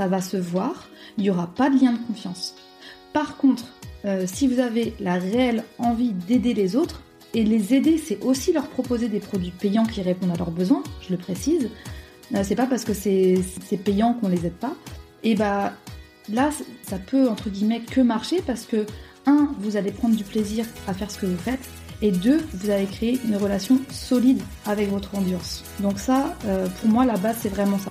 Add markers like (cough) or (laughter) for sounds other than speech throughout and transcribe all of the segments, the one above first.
ça va se voir, il n'y aura pas de lien de confiance. Par contre, euh, si vous avez la réelle envie d'aider les autres, et les aider, c'est aussi leur proposer des produits payants qui répondent à leurs besoins, je le précise. Euh, c'est pas parce que c'est payant qu'on les aide pas. Et bah là, ça peut entre guillemets que marcher parce que un, vous allez prendre du plaisir à faire ce que vous faites, et deux, vous allez créer une relation solide avec votre audience. Donc ça, euh, pour moi, la base, c'est vraiment ça.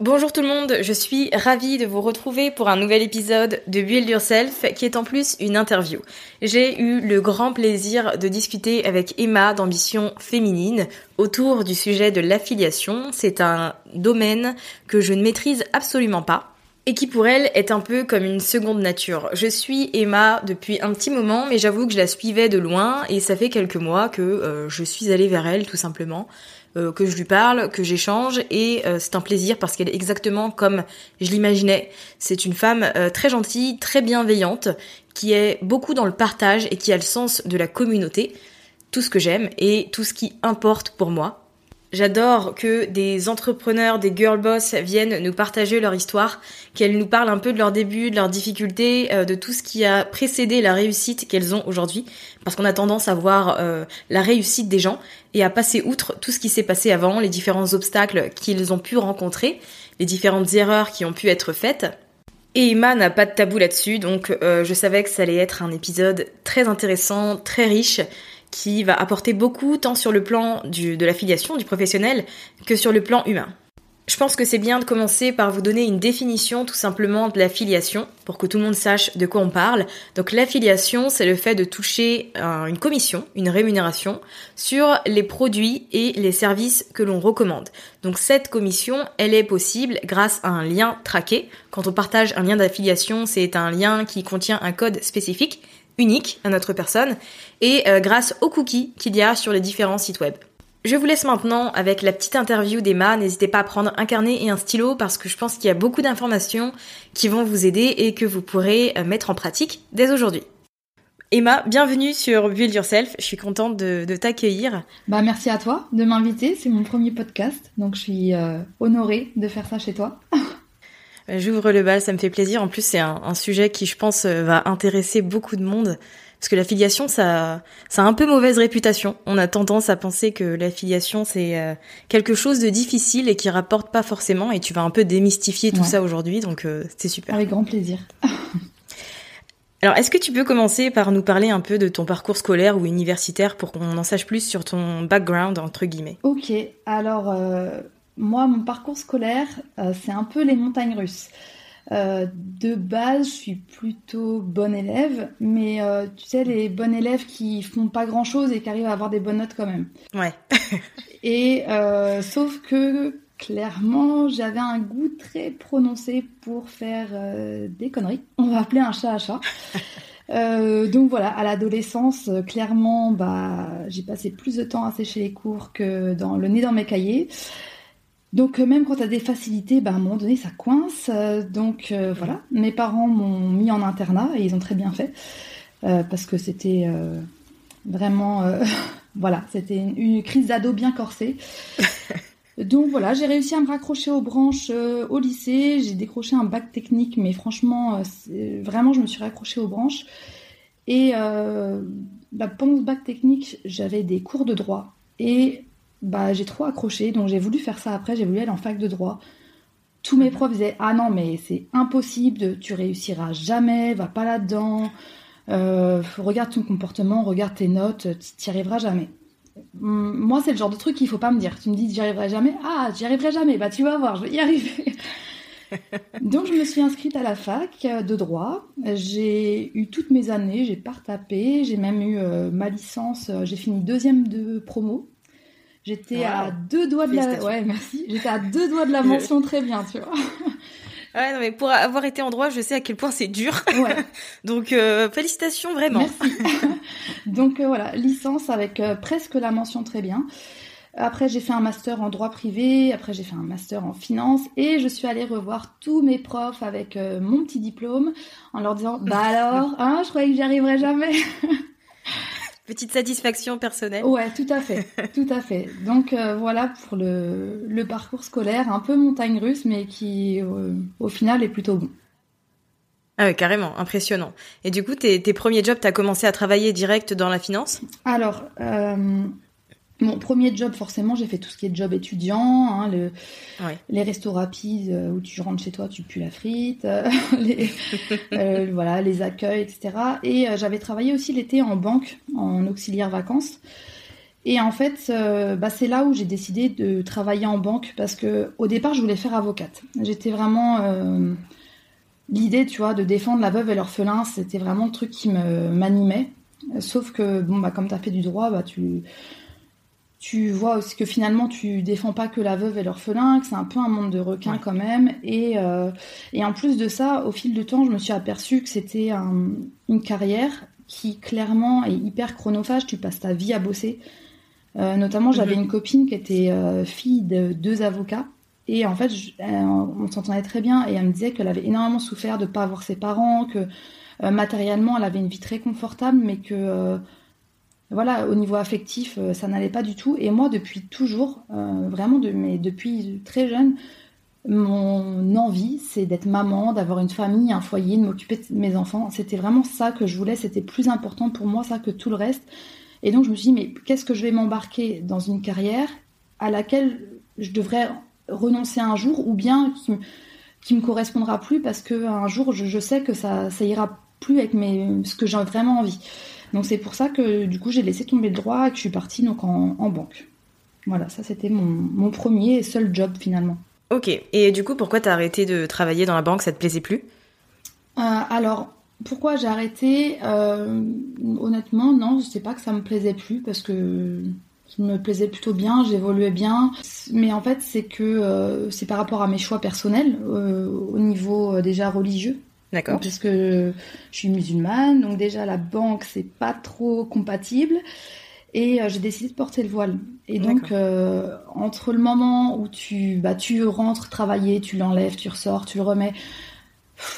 Bonjour tout le monde, je suis ravie de vous retrouver pour un nouvel épisode de Build Yourself qui est en plus une interview. J'ai eu le grand plaisir de discuter avec Emma d'Ambition Féminine autour du sujet de l'affiliation. C'est un domaine que je ne maîtrise absolument pas et qui pour elle est un peu comme une seconde nature. Je suis Emma depuis un petit moment, mais j'avoue que je la suivais de loin et ça fait quelques mois que euh, je suis allée vers elle tout simplement. Euh, que je lui parle, que j'échange et euh, c'est un plaisir parce qu'elle est exactement comme je l'imaginais. C'est une femme euh, très gentille, très bienveillante, qui est beaucoup dans le partage et qui a le sens de la communauté, tout ce que j'aime et tout ce qui importe pour moi. J'adore que des entrepreneurs, des girl boss viennent nous partager leur histoire, qu'elles nous parlent un peu de leurs débuts, de leurs difficultés, de tout ce qui a précédé la réussite qu'elles ont aujourd'hui. Parce qu'on a tendance à voir la réussite des gens et à passer outre tout ce qui s'est passé avant, les différents obstacles qu'ils ont pu rencontrer, les différentes erreurs qui ont pu être faites. Et Emma n'a pas de tabou là-dessus, donc euh, je savais que ça allait être un épisode très intéressant, très riche, qui va apporter beaucoup tant sur le plan du, de l'affiliation du professionnel que sur le plan humain. Je pense que c'est bien de commencer par vous donner une définition tout simplement de l'affiliation pour que tout le monde sache de quoi on parle. Donc l'affiliation, c'est le fait de toucher une commission, une rémunération sur les produits et les services que l'on recommande. Donc cette commission, elle est possible grâce à un lien traqué. Quand on partage un lien d'affiliation, c'est un lien qui contient un code spécifique unique à notre personne et euh, grâce aux cookies qu'il y a sur les différents sites web. Je vous laisse maintenant avec la petite interview d'Emma. N'hésitez pas à prendre un carnet et un stylo parce que je pense qu'il y a beaucoup d'informations qui vont vous aider et que vous pourrez euh, mettre en pratique dès aujourd'hui. Emma, bienvenue sur Build Yourself. Je suis contente de, t'accueillir. Bah merci à toi de m'inviter. C'est mon premier podcast, donc je suis euh, honorée de faire ça chez toi. J'ouvre le bal, ça me fait plaisir. En plus, c'est un, sujet qui, je pense, va intéresser beaucoup de monde Parce que l'affiliation, ça, ça a un peu mauvaise réputation. On a tendance à penser que l'affiliation, c'est euh, quelque chose de difficile et qui rapporte pas forcément. Et tu vas un peu démystifier tout ça aujourd'hui, donc euh, c'est super. Avec grand plaisir. (laughs) Alors, est-ce que tu peux commencer par nous parler un peu de ton parcours scolaire ou universitaire pour qu'on en sache plus sur ton background, entre guillemets? Ok, alors euh, moi, mon parcours scolaire, c'est un peu les montagnes russes. Euh, de base, je suis plutôt bonne élève, mais euh, tu sais, les bonnes élèves qui font pas grand chose et qui arrivent à avoir des bonnes notes quand même. Ouais. (laughs) et euh, sauf que clairement, j'avais un goût très prononcé pour faire des conneries. On va appeler un chat à chat. (laughs) donc voilà, à l'adolescence, clairement, bah, j'ai passé plus de temps à sécher les cours que dans le nez dans mes cahiers. Donc euh, même quand tu as des facilités, bah, à un moment donné, ça coince. Euh, donc euh, voilà, mes parents m'ont mis en internat et ils ont très bien fait parce que c'était vraiment, (laughs) voilà, c'était une, crise d'ado bien corsée. (laughs) Donc voilà, j'ai réussi à me raccrocher aux branches au lycée. J'ai décroché un bac technique, mais franchement, vraiment, je me suis raccrochée aux branches. Et bah, pendant ce bac technique, j'avais des cours de droit. Et bah, j'ai trop accroché, donc j'ai voulu faire ça après, j'ai voulu aller en fac de droit. Tous mes profs disaient Ah non, mais c'est impossible, tu réussiras jamais, va pas là-dedans, euh, regarde ton comportement, regarde tes notes, tu n'y arriveras jamais. Moi, c'est le genre de truc qu'il faut pas me dire. Tu me dis J'y arriverai jamais Ah, j'y arriverai jamais, bah tu vas voir, je vais y arriver. (laughs) Donc je me suis inscrite à la fac de droit. J'ai eu toutes mes années, j'ai pas retapé, j'ai même eu euh, ma licence, euh, j'ai fini deuxième de promo. (laughs) J'étais à deux doigts de la. Ouais, merci. J'étais à deux doigts de la mention très bien, tu vois. (laughs) Ouais, non, mais pour avoir été en droit, je sais à quel point c'est dur. Ouais. (laughs) Donc, euh, félicitations vraiment. Merci. Donc, euh, voilà, licence avec euh, presque la mention très bien. Après, j'ai fait un master en droit privé. Après, j'ai fait un master en finance. Et je suis allée revoir tous mes profs avec mon petit diplôme en leur disant Bah alors, hein, je croyais que j'y arriverais jamais. Petite satisfaction personnelle. Ouais, tout à fait, (laughs) tout à fait. Donc euh, voilà pour le, le, parcours scolaire, un peu montagne russe, mais qui euh, au final est plutôt bon. Ah oui, carrément, impressionnant. Et du coup, tes, tes premiers jobs, t'as commencé à travailler direct dans la finance? Alors, euh, mon premier job, forcément, j'ai fait tout ce qui est job étudiant, hein, le, les restos rapides euh, où tu rentres chez toi, tu pues la frite, euh, (laughs) les, (laughs) euh, voilà, les accueils, etc. Et j'avais travaillé aussi l'été en banque, en auxiliaire vacances. Et en fait, bah, c'est là où j'ai décidé de travailler en banque parce que au départ, je voulais faire avocate. J'étais vraiment l'idée, tu vois, de défendre la veuve et l'orphelin, c'était vraiment le truc qui me m'animait. Sauf que bon, bah, comme tu as fait du droit, bah, tu tu vois aussi que finalement tu défends pas que la veuve et l'orphelin, que c'est un peu un monde de requins quand même. Et, euh, et en plus de ça, au fil du temps, je me suis aperçue que c'était une carrière qui clairement est hyper chronophage. Tu passes ta vie à bosser. Euh, notamment, j'avais mhm. une copine qui était euh, fille de deux avocats. Et en fait, on s'entendait très bien. Et elle me disait qu'elle avait énormément souffert de ne pas avoir ses parents, que matériellement, elle avait une vie très confortable, mais que voilà, au niveau affectif, euh, ça n'allait pas du tout. Et moi, depuis toujours, euh, vraiment, depuis très jeune, mon envie, c'est d'être maman, d'avoir une famille, un foyer, de m'occuper de mes enfants. C'était vraiment ça que je voulais. C'était plus important pour moi, ça, que tout le reste. Et donc, je me suis dit, mais qu'est-ce que je vais m'embarquer dans une carrière à laquelle je devrais renoncer un jour ou bien qui, me correspondra plus parce qu'un jour, je, sais que ça, ça ira plus avec ce que j'ai vraiment envie. Donc c'est pour ça que du coup j'ai laissé tomber le droit et que je suis partie donc en, banque. Voilà, ça c'était mon, premier et seul job finalement. Ok, et du coup pourquoi t'as arrêté de travailler dans la banque? Ça te plaisait plus? Euh, Alors pourquoi j'ai arrêté? Euh, Honnêtement, non, je sais pas que ça me plaisait plus parce que ça me plaisait plutôt bien, j'évoluais bien. Mais en fait, c'est que euh, c'est par rapport à mes choix personnels au niveau déjà religieux. D'accord. Puisque je suis musulmane, donc déjà la banque c'est pas trop compatible. Et euh, j'ai décidé de porter le voile. Et donc, euh, entre le moment où tu, bah, tu rentres travailler, tu l'enlèves, tu ressors, tu le remets,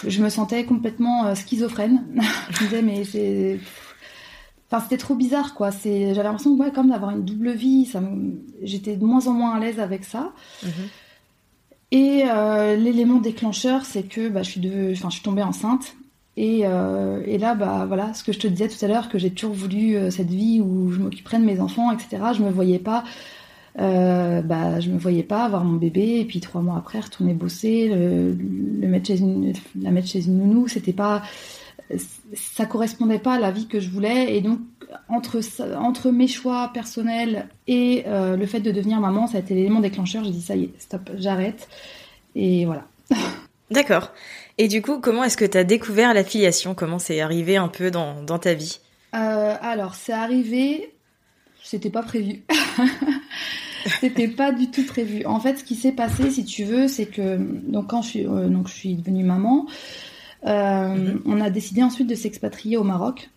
je me sentais complètement euh, schizophrène. (laughs) je me disais, mais c'est. Enfin, c'était trop bizarre, quoi. J'avais l'impression ouais, comme d'avoir une double vie. Ça J'étais de moins en moins à l'aise avec ça. Mhm. Et euh, l'élément déclencheur, c'est que bah, je, suis de... tombée enceinte. Et, et, là, bah voilà, ce que je te disais tout à l'heure, que j'ai toujours voulu cette vie où je m'occuperais de mes enfants, etc. Je me voyais pas euh, bah, je me voyais pas avoir mon bébé et puis trois mois après retourner bosser, le, mettre chez la mettre chez une nounou, c'était pas, ça correspondait pas à la vie que je voulais et donc entre entre mes choix personnels et euh, le fait de devenir maman, ça a été l'élément déclencheur. J'ai dit ça y est, stop, j'arrête et voilà. (laughs) D'accord. Et du coup, comment est-ce que tu as découvert l'affiliation? Comment c'est arrivé un peu dans, dans ta vie? Euh, Alors, c'est arrivé, c'était pas prévu. (laughs) C'était pas du tout prévu. En fait, ce qui s'est passé, si tu veux, c'est que donc quand je suis euh, donc je suis devenue maman, mhm. on a décidé ensuite de s'expatrier au Maroc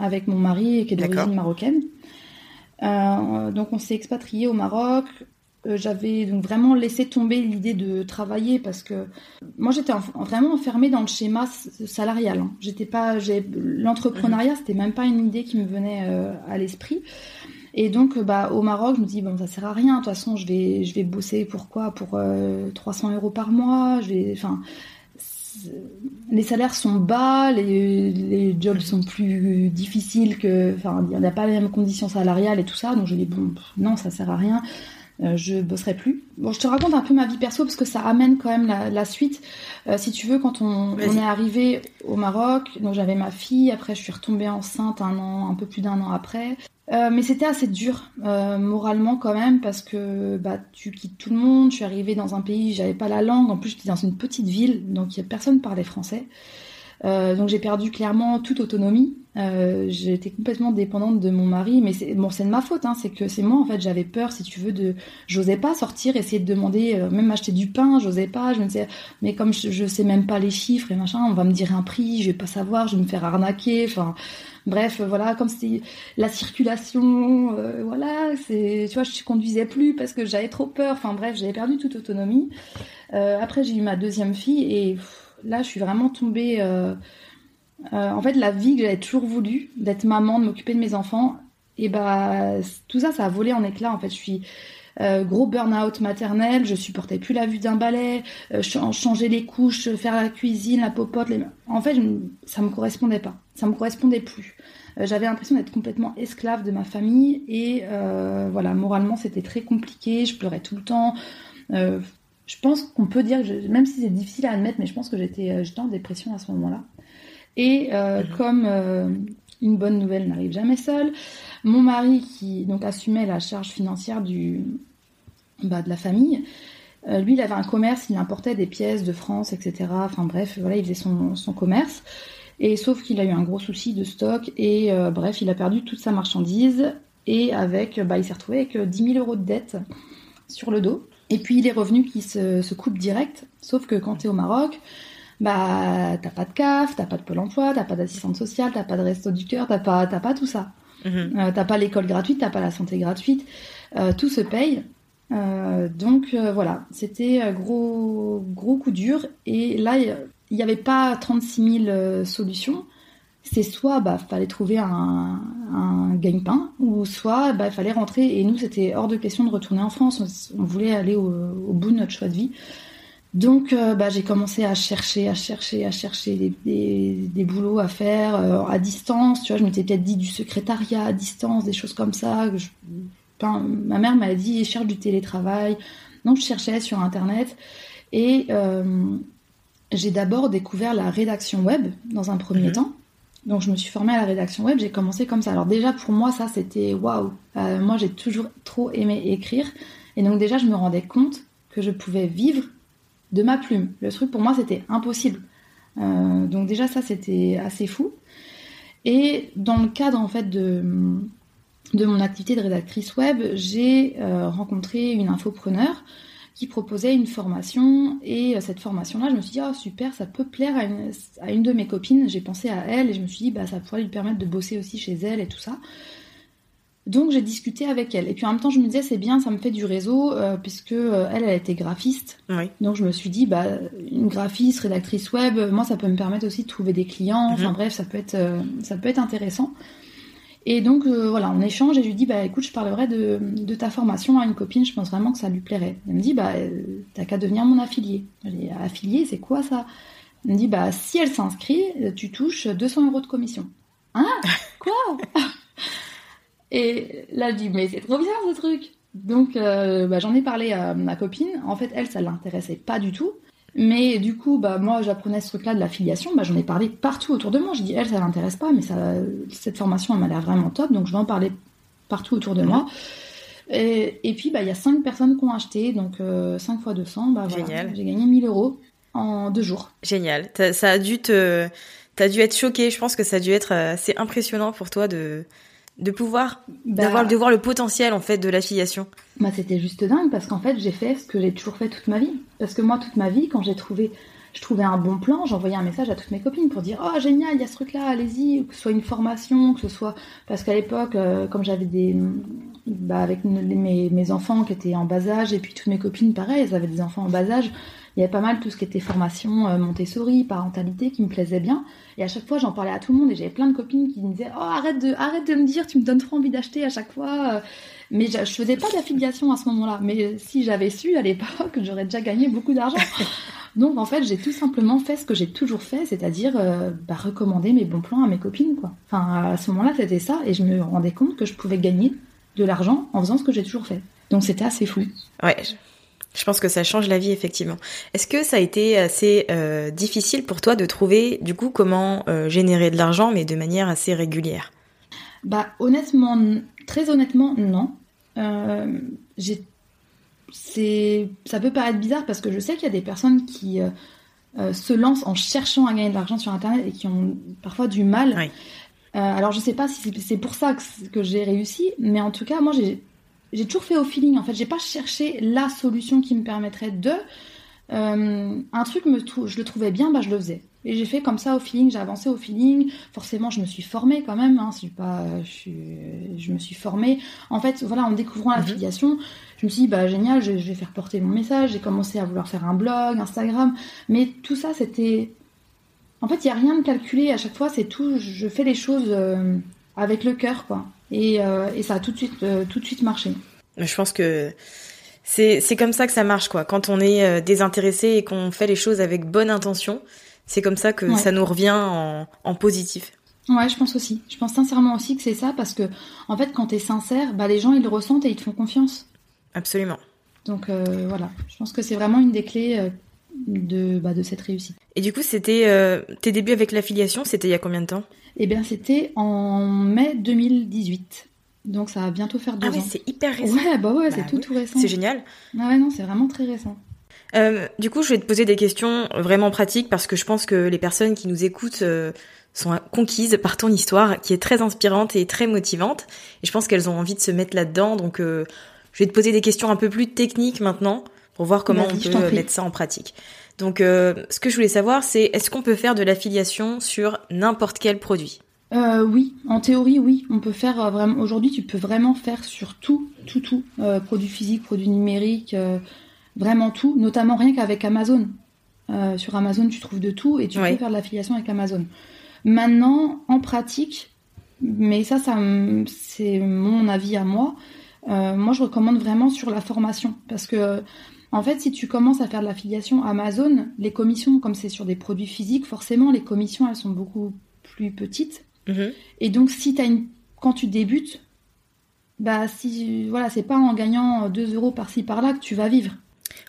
avec mon mari qui est d'origine marocaine. Euh, donc on s'est expatrié au Maroc. J'avais donc vraiment laissé tomber l'idée de travailler parce que moi j'étais vraiment enfermée dans le schéma salarial. Hein. J'étais pas, l'entrepreneuriat, mhm. c'était même pas une idée qui me venait à l'esprit. Et donc, bah, au Maroc, je me dis, bon, ça sert à rien. De toute façon, je vais, je vais bosser pourquoi Pour 300 euh, euros par mois. Je vais, enfin, les salaires sont bas, les, jobs sont plus difficiles que, enfin, il n'y a pas les mêmes conditions salariales et tout ça. Donc, je dis, bon, non, ça sert à rien. Euh, je bosserai plus. Bon, je te raconte un peu ma vie perso parce que ça amène quand même la, suite. Euh, si tu veux, quand on, on, est arrivé au Maroc, donc j'avais ma fille, après je suis retombée enceinte un an, un peu plus d'un an après. Euh, mais c'était assez dur moralement quand même parce que bah, tu quittes tout le monde. Je suis arrivée dans un pays, j'avais pas la langue. En plus, j'étais dans une petite ville, donc personne parlait français. Euh, donc j'ai perdu clairement toute autonomie. Euh, j'étais complètement dépendante de mon mari, mais c'est bon, c'est de ma faute. Hein, c'est que c'est moi en fait, j'avais peur, si tu veux, de, j'osais pas sortir, essayer de demander, euh, même acheter du pain, j'osais pas. Je me disais, mais comme je, je, sais même pas les chiffres et machin, on va me dire un prix, je vais pas savoir, je vais me faire arnaquer. Enfin, Bref, voilà, comme c'était la circulation, euh, voilà, c'est, tu vois, je conduisais plus parce que j'avais trop peur. Enfin bref, j'avais perdu toute autonomie. Euh, après, j'ai eu ma deuxième fille et là, je suis vraiment tombée. Euh, en fait, la vie que j'avais toujours voulu, d'être maman, de m'occuper de mes enfants, et bah tout ça, ça a volé en éclats. En fait, je suis gros burn-out maternel, je supportais plus la vue d'un balai, changer les couches, faire la cuisine, la popote. En fait, ça me correspondait pas ça me correspondait plus. Euh, j'avais l'impression d'être complètement esclave de ma famille et euh, voilà, moralement c'était très compliqué, je pleurais tout le temps. Euh, je pense qu'on peut dire, même si c'est difficile à admettre, mais je pense que j'étais en dépression à ce moment-là. Et mhm. comme une bonne nouvelle n'arrive jamais seule, mon mari qui donc assumait la charge financière du, bah, de la famille, lui, il avait un commerce, il importait des pièces de France, etc. Enfin bref, voilà, il faisait son, son commerce. Et sauf qu'il a eu un gros souci de stock et euh, bref, il a perdu toute sa marchandise et avec, bah, il s'est retrouvé avec 10 euh, 000 euros de dette sur le dos. Et puis il est revenu qui se, se coupe direct. Sauf que quand tu es au Maroc, bah t'as pas de CAF, t'as pas de pôle emploi, t'as pas d'assistante sociale, t'as pas de resto du cœur, t'as pas, pas tout ça. Mhm. Euh, t'as pas l'école gratuite, t'as pas la santé gratuite. tout se paye. donc voilà, c'était gros gros coup dur. Et là, il n'y avait pas 36 000 euh, solutions. C'est soit bah fallait trouver un, un gagne-pain, ou soit bah fallait rentrer. Et nous, c'était hors de question de retourner en France. On, voulait aller au, bout de notre choix de vie. Donc, euh, bah, j'ai commencé à chercher, à chercher, à chercher des, des, des boulots à faire euh, à distance. Tu vois, je m'étais peut-être dit du secrétariat à distance, des choses comme ça. ma mère m'a dit cherche du télétravail. Donc, je cherchais sur Internet. Et j'ai d'abord découvert la rédaction web dans un premier mhm. temps. Donc je me suis formée à la rédaction web, j'ai commencé comme ça. Alors déjà pour moi ça c'était waouh. Euh, moi j'ai toujours trop aimé écrire et donc déjà je me rendais compte que je pouvais vivre de ma plume. Le truc pour moi c'était impossible. Euh, donc déjà ça c'était assez fou. Et dans le cadre en fait de, mon activité de rédactrice web, j'ai euh, rencontré une infopreneur qui proposait une formation et euh, cette formation-là, je me suis dit oh super, ça peut plaire à une, de mes copines. J'ai pensé à elle et je me suis dit bah ça pourrait lui permettre de bosser aussi chez elle et tout ça. Donc j'ai discuté avec elle et puis en même temps je me disais c'est bien, ça me fait du réseau euh, puisque euh, elle elle était graphiste. Donc je me suis dit bah une graphiste, rédactrice web, moi ça peut me permettre aussi de trouver des clients. Enfin mhm. bref ça peut être ça peut être intéressant. Et donc euh, voilà, on échange et je lui dis bah écoute, je parlerai de, de, ta formation à une copine, je pense vraiment que ça lui plairait. Elle me dit bah euh, t'as qu'à devenir mon affilié. Dis affilié, c'est quoi ça? Elle me dit, bah, si elle s'inscrit, tu touches 200 euros de commission. Hein? (laughs) Quoi? Et là, je dis, mais c'est trop bien ce truc Donc, euh, bah, j'en ai parlé à ma copine. En fait, elle, ça l'intéressait pas du tout. Mais du coup, bah, moi, j'apprenais ce truc-là de l'affiliation. Bah, j'en ai parlé partout autour de moi. Je dis, elle, ça l'intéresse pas, mais ça, cette formation, elle m'a l'air vraiment top. Donc, je vais en parler partout autour de moi. Et, puis, bah, il y a 5 personnes qui ont acheté. Donc, 5 euh, fois 200. Bah, voilà, J'ai gagné 1000 euros en deux jours. Génial. Ça a dû te, t'as dû être choqué. Je pense que ça a dû être euh, assez impressionnant pour toi de, de pouvoir bah, d'avoir de voir le potentiel en fait de l'affiliation. Bah c'était juste dingue parce qu'en fait j'ai fait ce que j'ai toujours fait toute ma vie. Parce que moi toute ma vie quand j'ai trouvé je trouvais un bon plan, j'envoyais un message à toutes mes copines pour dire oh génial il y a ce truc là allez-y que ce soit une formation que ce soit parce qu'à l'époque euh, comme j'avais des bah, avec mes, mes enfants qui étaient en bas âge et puis toutes mes copines pareil elles avaient des enfants en bas âge il y avait pas mal tout ce qui était formation euh, Montessori, parentalité qui me plaisait bien. Et à chaque fois, j'en parlais à tout le monde et j'avais plein de copines qui me disaient Oh, arrête de, arrête de me dire, tu me donnes trop envie d'acheter à chaque fois. Mais je, je faisais pas d'affiliation à ce moment-là. Mais si j'avais su à l'époque, (laughs) j'aurais déjà gagné beaucoup d'argent. (laughs) Donc en fait, j'ai tout simplement fait ce que j'ai toujours fait, c'est-à-dire euh, bah, recommander mes bons plans à mes copines. Quoi. Enfin, à ce moment-là, c'était ça, et je me rendais compte que je pouvais gagner de l'argent en faisant ce que j'ai toujours fait. Donc c'était assez fou. Ouais, je pense que ça change la vie effectivement. Est-ce que ça a été assez euh, difficile pour toi de trouver du coup comment euh, générer de l'argent mais de manière assez régulière? Bah honnêtement, très honnêtement non. Euh, c'est, ça peut paraître bizarre parce que je sais qu'il y a des personnes qui se lancent en cherchant à gagner de l'argent sur internet et qui ont parfois du mal. alors je sais pas si c'est pour ça que j'ai réussi, mais en tout cas moi j'ai j'ai toujours fait au feeling. En fait, j'ai pas cherché la solution qui me permettrait de. Euh, un truc, me je le trouvais bien, bah je le faisais. Et j'ai fait comme ça au feeling, j'ai avancé au feeling. Forcément, je me suis formée quand même. Hein, pas, je, je, me suis formée. En fait, voilà, en découvrant l'affiliation, mhm. je me suis dit, bah génial, je, vais faire porter mon message. J'ai commencé à vouloir faire un blog, Instagram. Mais tout ça, c'était. En fait, il n'y a rien de calculé. À chaque fois, c'est tout. Je fais les choses euh, avec le cœur, quoi. Euh, et, ça a tout de suite, euh, tout de suite marché. Je pense que c'est comme ça que ça marche quoi. Quand on est euh, désintéressé et qu'on fait les choses avec bonne intention, c'est comme ça que ça nous revient en, en positif. Ouais, je pense aussi. Je pense sincèrement aussi que c'est ça parce que en fait, quand tu es sincère, bah les gens ils le ressentent et ils te font confiance. Absolument. Donc voilà, je pense que c'est vraiment une des clés de bah, de cette réussite. Et du coup, c'était tes débuts avec l'affiliation, c'était il y a combien de temps? Eh bien, c'était en mai 2018. Donc ça va bientôt faire deux ah ans. c'est hyper récent. Ouais, bah ouais, c'est bah tout tout récent. C'est génial. Ah ouais, non, c'est vraiment très récent. Euh, du coup, je vais te poser des questions vraiment pratiques parce que je pense que les personnes qui nous écoutent euh, sont conquises par ton histoire qui est très inspirante et très motivante. Et je pense qu'elles ont envie de se mettre là-dedans. Donc, euh, je vais te poser des questions un peu plus techniques maintenant pour voir comment on peut mettre ça en pratique. Donc, euh, ce que je voulais savoir, c'est est-ce qu'on peut faire de l'affiliation sur n'importe quel produit? Euh, oui, en théorie, oui. On peut faire euh, vraiment. Aujourd'hui, tu peux vraiment faire sur tout, tout, tout. Euh, produits physiques, produits numériques, vraiment tout. Notamment rien qu'avec Amazon. sur Amazon, tu trouves de tout et tu peux faire de l'affiliation avec Amazon. Maintenant, en pratique, mais ça, ça c'est mon avis à moi. moi, je recommande vraiment sur la formation parce que en fait, si tu commences à faire de l'affiliation Amazon, les commissions, comme c'est sur des produits physiques, forcément, les commissions, elles sont beaucoup plus petites. Mhm. Et donc, si as une... quand tu débutes, bah, si, voilà, c'est pas en gagnant 2 euros par-ci par-là que tu vas vivre.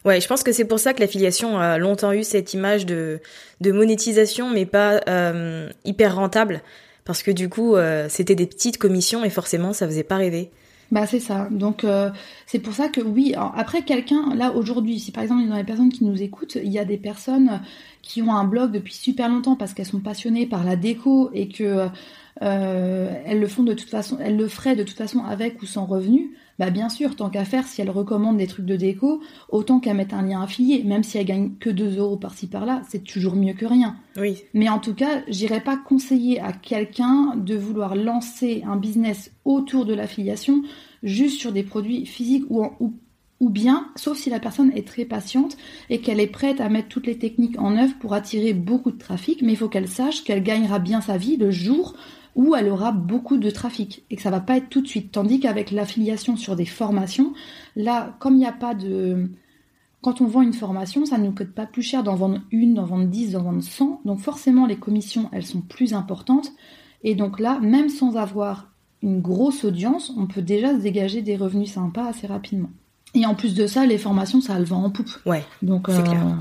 Ouais, je pense que c'est pour ça que l'affiliation a longtemps eu cette image de, de monétisation, mais pas euh, hyper rentable. Parce que du coup, euh, c'était des petites commissions et forcément, ça faisait pas rêver. Bah c'est ça. Donc euh, c'est pour ça que oui. après quelqu'un là aujourd'hui, si par exemple a des personnes qui nous écoutent, il y a des personnes qui ont un blog depuis super longtemps parce qu'elles sont passionnées par la déco et que euh, elles le font de toute façon, elles le feraient de toute façon avec ou sans revenu. Bah bien sûr, tant qu'à faire, si elle recommande des trucs de déco, autant qu'à mettre un lien affilié, même si elle gagne que 2 euros par-ci par-là, c'est toujours mieux que rien. Oui. Mais en tout cas, j'irais pas conseiller à quelqu'un de vouloir lancer un business autour de l'affiliation juste sur des produits physiques ou, ou, ou bien, sauf si la personne est très patiente et qu'elle est prête à mettre toutes les techniques en œuvre pour attirer beaucoup de trafic, mais il faut qu'elle sache qu'elle gagnera bien sa vie le jour où elle aura beaucoup de trafic et que ça va pas être tout de suite. Tandis qu'avec l'affiliation sur des formations, là, comme il n'y a pas de quand on vend une formation, ça ne nous coûte pas plus cher d'en vendre une, d'en vendre dix, d'en vendre cent. Donc forcément, les commissions, elles sont plus importantes. Et donc là, même sans avoir une grosse audience, on peut déjà se dégager des revenus sympas assez rapidement. Et en plus de ça, les formations, ça le vend en poupe. Ouais. Donc c'est clair.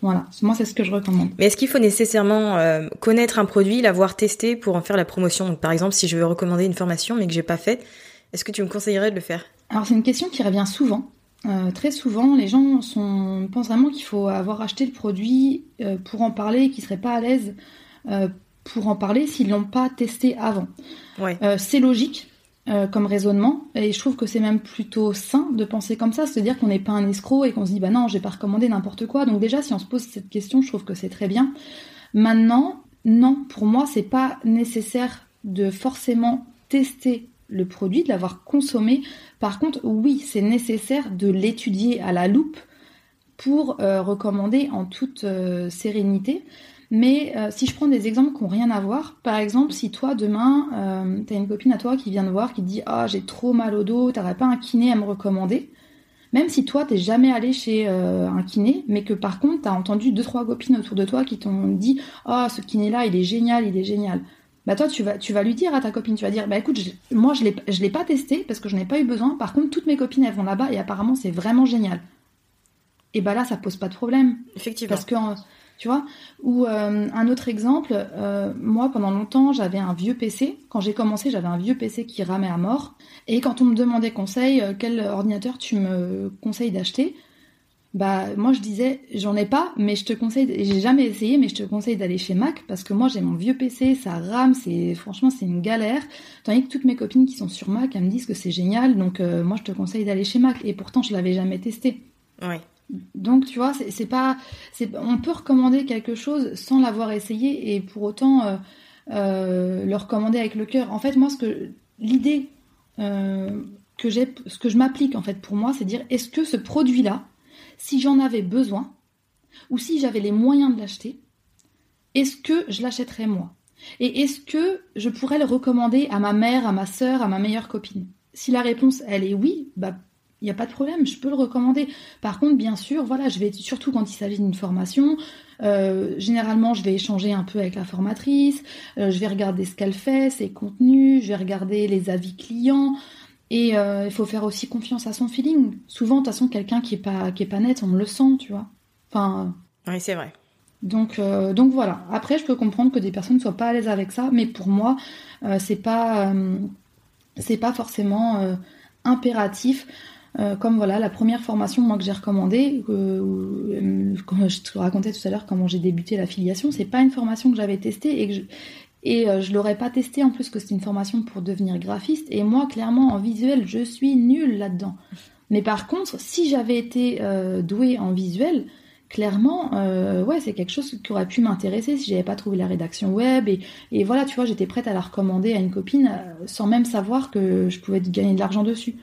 Voilà, moi c'est ce que je recommande. Mais est-ce qu'il faut nécessairement euh, connaître un produit, l'avoir testé pour en faire la promotion? Donc, Par exemple, si je veux recommander une formation mais que j'ai pas faite, est-ce que tu me conseillerais de le faire? Alors c'est une question qui revient souvent. Euh, très souvent, les gens sont, pensent vraiment qu'il faut avoir acheté le produit euh, pour en parler et qu'ils seraient pas à l'aise pour en parler s'ils l'ont pas testé avant. Ouais. C'est logique euh, comme raisonnement et je trouve que c'est même plutôt sain de penser comme ça, se dire qu'on n'est pas un escroc et qu'on se dit bah non, j'ai pas recommandé n'importe quoi. Donc déjà, si on se pose cette question, je trouve que c'est très bien. Maintenant, non, pour moi, c'est pas nécessaire de forcément tester le produit, de l'avoir consommé. Par contre, oui, c'est nécessaire de l'étudier à la loupe pour euh, recommander en toute euh, sérénité. Mais euh, si je prends des exemples qui n'ont rien à voir, par exemple, si toi demain, euh, t'as une copine à toi qui vient te voir, qui te dit ah j'ai trop mal au dos, t'aurais pas un kiné à me recommander, même si toi t'es jamais allé chez euh, un kiné, mais que par contre t'as entendu deux trois copines autour de toi qui t'ont dit ah ce kiné là il est génial, il est génial. Bah toi tu vas tu vas lui dire à ta copine, tu vas dire bah écoute je- moi je l'ai je l'ai pas testé parce que je n'ai pas eu besoin. Par contre toutes mes copines elles vont là-bas et apparemment c'est vraiment génial. Et bah là ça pose pas de problème. Effectivement. Parce que, tu vois, ou euh, un autre exemple, euh, moi pendant longtemps j'avais un vieux PC. Quand j'ai commencé, j'avais un vieux PC qui ramait à mort. Et quand on me demandait conseil, euh, quel ordinateur tu me conseilles d'acheter, bah moi je disais j'en ai pas, mais je te conseille. J'ai jamais essayé, mais je te conseille d'aller chez Mac parce que moi j'ai mon vieux PC, ça rame, c'est franchement c'est une galère. Tandis que toutes mes copines qui sont sur Mac, elles me disent que c'est génial, donc moi je te conseille d'aller chez Mac. Et pourtant je l'avais jamais testé. Ouais. Donc tu vois, c'est pas, on peut recommander quelque chose sans l'avoir essayé et pour autant euh, euh, le recommander avec le cœur. En fait, moi, ce que l'idée euh, que j'ai, ce que je m'applique en fait pour moi, c'est dire est-ce que ce produit-là, si j'en avais besoin ou si j'avais les moyens de l'acheter, est-ce que je l'achèterais moi? Et est-ce que je pourrais le recommander à ma mère, à ma sœur, à ma meilleure copine? Si la réponse elle est oui, bah il n'y a pas de problème, je peux le recommander. Par contre, bien sûr, voilà, je vais surtout quand il s'agit d'une formation, euh, généralement, je vais échanger un peu avec la formatrice, euh, je vais regarder ce qu'elle fait, ses contenus, je vais regarder les avis clients. Et euh, il faut faire aussi confiance à son feeling. Souvent, de toute façon, quelqu'un qui est pas qui est pas net, on le sent, tu vois. Enfin, Oui, c'est vrai. donc, euh, donc voilà. Après, je peux comprendre que des personnes ne soient pas à l'aise avec ça, mais pour moi, euh, c'est pas, euh, c'est pas forcément impératif. Euh, comme voilà la première formation que j'ai recommandée, euh, euh, je te racontais tout à l'heure comment j'ai débuté l'affiliation, c'est pas une formation que j'avais testée et que je, et je l'aurais pas testée en plus que c'était une formation pour devenir graphiste. Et moi, clairement, en visuel, je suis nulle là-dedans. Mais par contre, si j'avais été douée en visuel, clairement, ouais, c'est quelque chose qui aurait pu m'intéresser si j'avais pas trouvé la rédaction web. Et, voilà, tu vois, j'étais prête à la recommander à une copine sans même savoir que je pouvais gagner de l'argent dessus.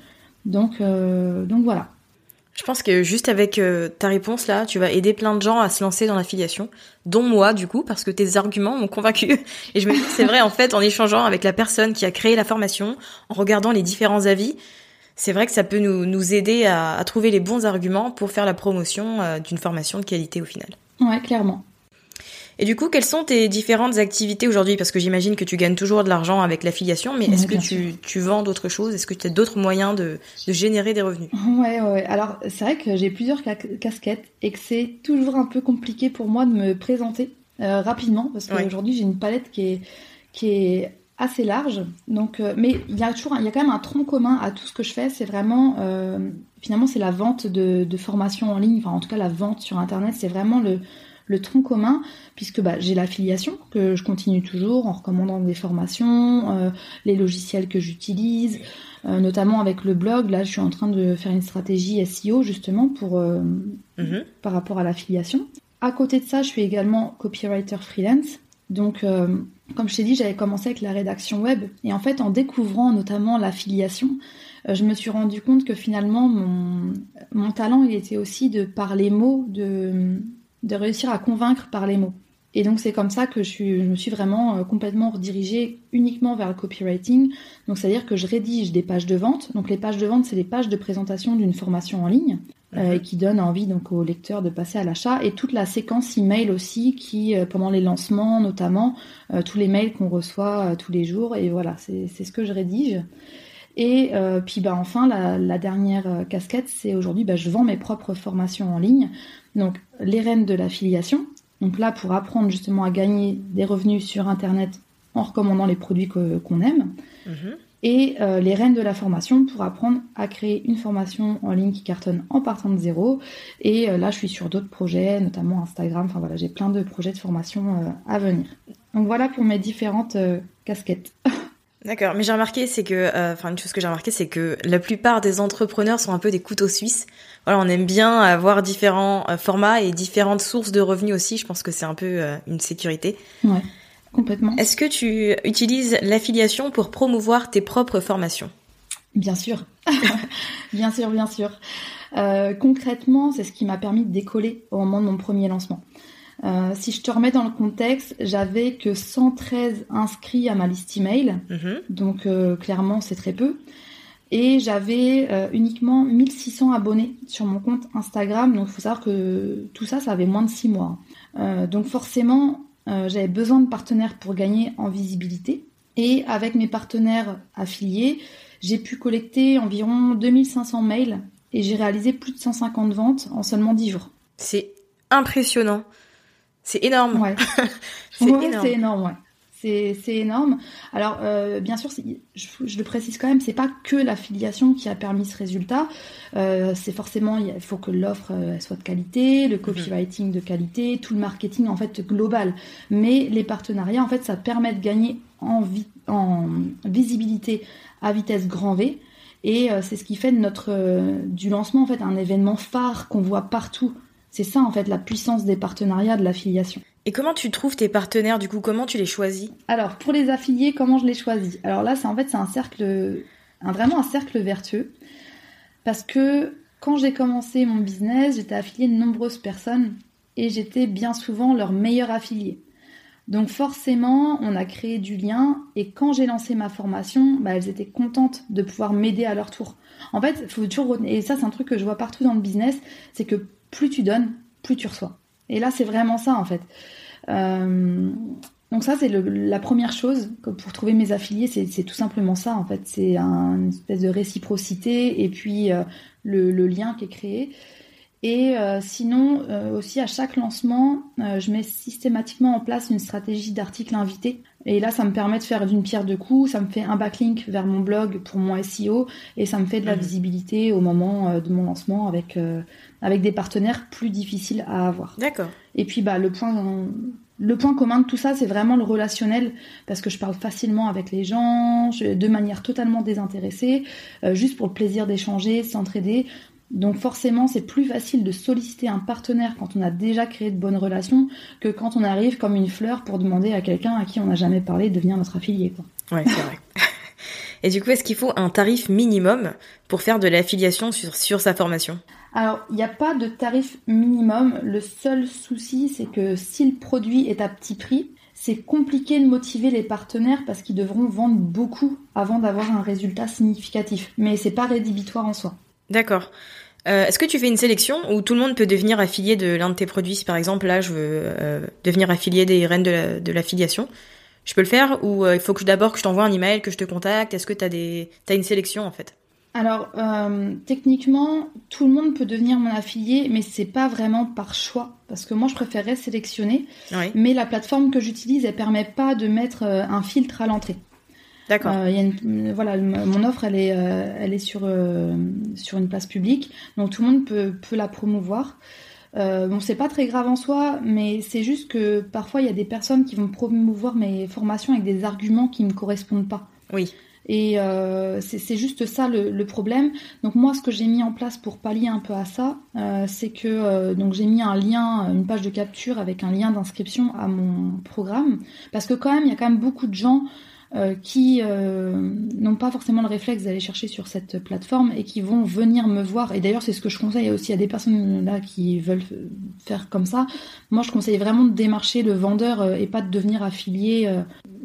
Donc, euh, donc voilà. Je pense que juste avec euh, ta réponse là, tu vas aider plein de gens à se lancer dans l'affiliation, dont moi du coup, parce que tes arguments m'ont convaincu. (laughs) Et je me dis c'est vrai en fait, en échangeant avec la personne qui a créé la formation, en regardant les différents avis, c'est vrai que ça peut nous, nous aider à, à trouver les bons arguments pour faire la promotion euh, d'une formation de qualité au final. Ouais, clairement. Et du coup, quelles sont tes différentes activités aujourd'hui? Parce que j'imagine que tu gagnes toujours de l'argent avec l'affiliation, mais Ouais, est-ce que tu, tu vends d'autres choses? Est-ce que tu as d'autres moyens de, de générer des revenus? Ouais, (laughs) ouais, ouais. Alors, c'est vrai que j'ai plusieurs ca- casquettes et que c'est toujours un peu compliqué pour moi de me présenter euh, rapidement parce Ouais. qu'aujourd'hui j'ai une palette qui est, qui est assez large. Donc, euh, mais il y a toujours, il y a quand même un tronc commun à tout ce que je fais. C'est vraiment, euh, finalement, c'est la vente de, de formations en ligne. Enfin, en tout cas, la vente sur Internet, c'est vraiment le, le tronc commun puisque bah, j'ai l'affiliation que je continue toujours en recommandant des formations, euh, les logiciels que j'utilise, euh, notamment avec le blog. Là, je suis en train de faire une stratégie SEO justement pour euh, Mhm. par rapport à l'affiliation. À côté de ça, je suis également copywriter freelance. Donc, euh, comme je t'ai dit, j'avais commencé avec la rédaction web. Et en fait, en découvrant notamment l'affiliation, euh, je me suis rendu compte que finalement, mon, mon talent, il était aussi de par les mots, de, de réussir à convaincre par les mots. Et donc, c'est comme ça que je, suis, je me suis vraiment euh, complètement redirigée uniquement vers le copywriting. Donc, c'est-à-dire que je rédige des pages de vente. Donc, les pages de vente, c'est les pages de présentation d'une formation en ligne. et qui donne envie donc aux lecteurs de passer à l'achat et toute la séquence email aussi qui pendant les lancements notamment tous les mails qu'on reçoit tous les jours et voilà c'est ce que je rédige et puis bah enfin la, dernière casquette c'est aujourd'hui bah, je vends mes propres formations en ligne donc les reines de l'affiliation donc là pour apprendre justement à gagner des revenus sur internet en recommandant les produits qu'on aime. Mhm. Et euh, les reines de la formation pour apprendre à créer une formation en ligne qui cartonne en partant de zéro. Et euh, là, je suis sur d'autres projets, notamment Instagram. Enfin voilà, j'ai plein de projets de formation euh, à venir. Donc voilà pour mes différentes casquettes. (laughs) D'accord, mais j'ai remarqué, c'est que, enfin une chose que j'ai remarqué, c'est que la plupart des entrepreneurs sont un peu des couteaux suisses. Voilà, on aime bien avoir différents formats et différentes sources de revenus aussi. Je pense que c'est un peu une sécurité. Ouais. Complètement. Est-ce que tu utilises l'affiliation pour promouvoir tes propres formations? Bien sûr. (laughs) bien sûr, bien sûr. Euh, concrètement, c'est ce qui m'a permis de décoller au moment de mon premier lancement. Euh, si je te remets dans le contexte, j'avais que 113 inscrits à ma liste email, mhm. donc euh, clairement c'est très peu. Et j'avais uniquement 1600 abonnés sur mon compte Instagram, donc il faut savoir que tout ça, ça avait moins de 6 mois. donc forcément, euh, j'avais besoin de partenaires pour gagner en visibilité. Et avec mes partenaires affiliés, j'ai pu collecter environ 2500 mails et j'ai réalisé plus de 150 ventes en seulement 10 jours. C'est impressionnant. (laughs) C'est énorme. Ouais. c'est énorme. énorme, ouais c'est énorme. Alors, euh, bien sûr, je, le précise quand même, c'est pas que l'affiliation qui a permis ce résultat. Euh, c'est forcément, il faut que l'offre euh, soit de qualité, le copywriting de qualité, tout le marketing en fait global. Mais les partenariats, en fait, ça permet de gagner en, en visibilité à vitesse grand V. Et c'est ce qui fait de notre du lancement en fait un événement phare qu'on voit partout. C'est ça en fait la puissance des partenariats de l'affiliation. Et comment tu trouves tes partenaires du coup Comment tu les choisis? Alors pour les affiliés, comment je les choisis? Alors là, c'est en fait c'est un cercle, un, vraiment un cercle vertueux, parce que quand j'ai commencé mon business, j'étais affiliée de nombreuses personnes et j'étais bien souvent leur meilleur affilié. Donc forcément, on a créé du lien et quand j'ai lancé ma formation, bah, elles étaient contentes de pouvoir m'aider à leur tour. En fait, faut toujours et ça c'est un truc que je vois partout dans le business, c'est que plus tu donnes, plus tu reçois. Et là, c'est vraiment ça, en fait. Euh, donc ça, c'est la première chose pour trouver mes affiliés, c'est tout simplement ça, en fait. C'est une espèce de réciprocité et puis euh, le, lien qui est créé. Et euh, sinon, aussi à chaque lancement, je mets systématiquement en place une stratégie d'article invité. Et là, ça me permet de faire d'une pierre deux coups. Ça me fait un backlink vers mon blog pour mon SEO et ça me fait de la mmh. visibilité au moment de mon lancement avec avec des partenaires plus difficiles à avoir. D'accord. Et puis bah le point le point commun de tout ça, c'est vraiment le relationnel, parce que je parle facilement avec les gens, de manière totalement désintéressée, euh, juste pour le plaisir d'échanger, s'entraider. Donc forcément, c'est plus facile de solliciter un partenaire quand on a déjà créé de bonnes relations que quand on arrive comme une fleur pour demander à quelqu'un à qui on n'a jamais parlé de devenir notre affilié. Quoi. Ouais, c'est vrai. (laughs) Et du coup, est-ce qu'il faut un tarif minimum pour faire de l'affiliation sur, sur sa formation? Alors, il n'y a pas de tarif minimum. Le seul souci, c'est que si le produit est à petit prix, c'est compliqué de motiver les partenaires parce qu'ils devront vendre beaucoup avant d'avoir un résultat significatif. Mais c'est pas rédhibitoire en soi. D'accord. Euh, est-ce que tu fais une sélection où tout le monde peut devenir affilié de l'un de tes produits? Si par exemple, là, je veux euh, devenir affilié des reines de l'affiliation, je peux le faire ou euh, il faut que d'abord que je t'envoie un email, que je te contacte? Est-ce que tu as une sélection en fait? Alors, euh, techniquement, tout le monde peut devenir mon affilié, mais c'est pas vraiment par choix, parce que moi, je préférerais sélectionner. Mais la plateforme que j'utilise, elle permet pas de mettre euh, un filtre à l'entrée. D'accord. Euh, voilà, mon offre, elle est, elle est sur sur une place publique, donc tout le monde peut peut la promouvoir. bon, c'est pas très grave en soi, mais c'est juste que parfois il y a des personnes qui vont promouvoir mes formations avec des arguments qui me correspondent pas. Oui. Et euh, c'est juste ça le, problème. Donc moi, ce que j'ai mis en place pour pallier un peu à ça, euh, c'est que euh, donc j'ai mis un lien, une page de capture avec un lien d'inscription à mon programme, parce que quand même, il y a quand même beaucoup de gens qui n'ont pas forcément le réflexe d'aller chercher sur cette plateforme et qui vont venir me voir. Et d'ailleurs, c'est ce que je conseille aussi à des personnes là qui veulent faire comme ça. Moi, je conseille vraiment de démarcher le vendeur et pas de devenir affilié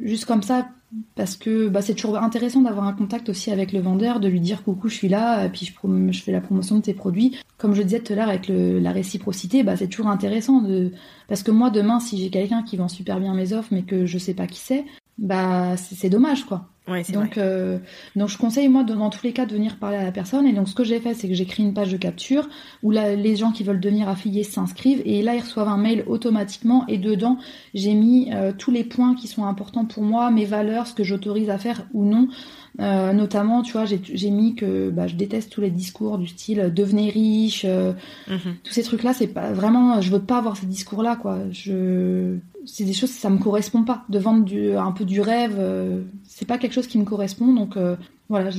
juste comme ça parce que bah, c'est toujours intéressant d'avoir un contact aussi avec le vendeur, de lui dire coucou, je suis là, puis je, je fais la promotion de tes produits. Comme je disais tout à l'heure avec la réciprocité, bah, c'est toujours intéressant de parce que moi demain, si j'ai quelqu'un qui vend super bien mes offres mais que je sais pas qui c'est, bah c'est dommage quoi donc, euh, donc je conseille moi dans tous les cas de venir parler à la personne. Et donc ce que j'ai fait, c'est que j'ai créé une page de capture où les gens qui veulent devenir affiliés s'inscrivent et là ils reçoivent un mail automatiquement et dedans j'ai mis euh, tous les points qui sont importants pour moi, mes valeurs, ce que j'autorise à faire ou non. Euh, notamment, tu vois, j'ai mis que bah, je déteste tous les discours du style devenez riche, mhm. tous ces trucs-là, c'est pas vraiment, je veux pas avoir ces discours-là, quoi. Je c'est des choses ça me correspond pas de vendre du, un peu du rêve euh, c'est pas quelque chose qui me correspond donc euh, voilà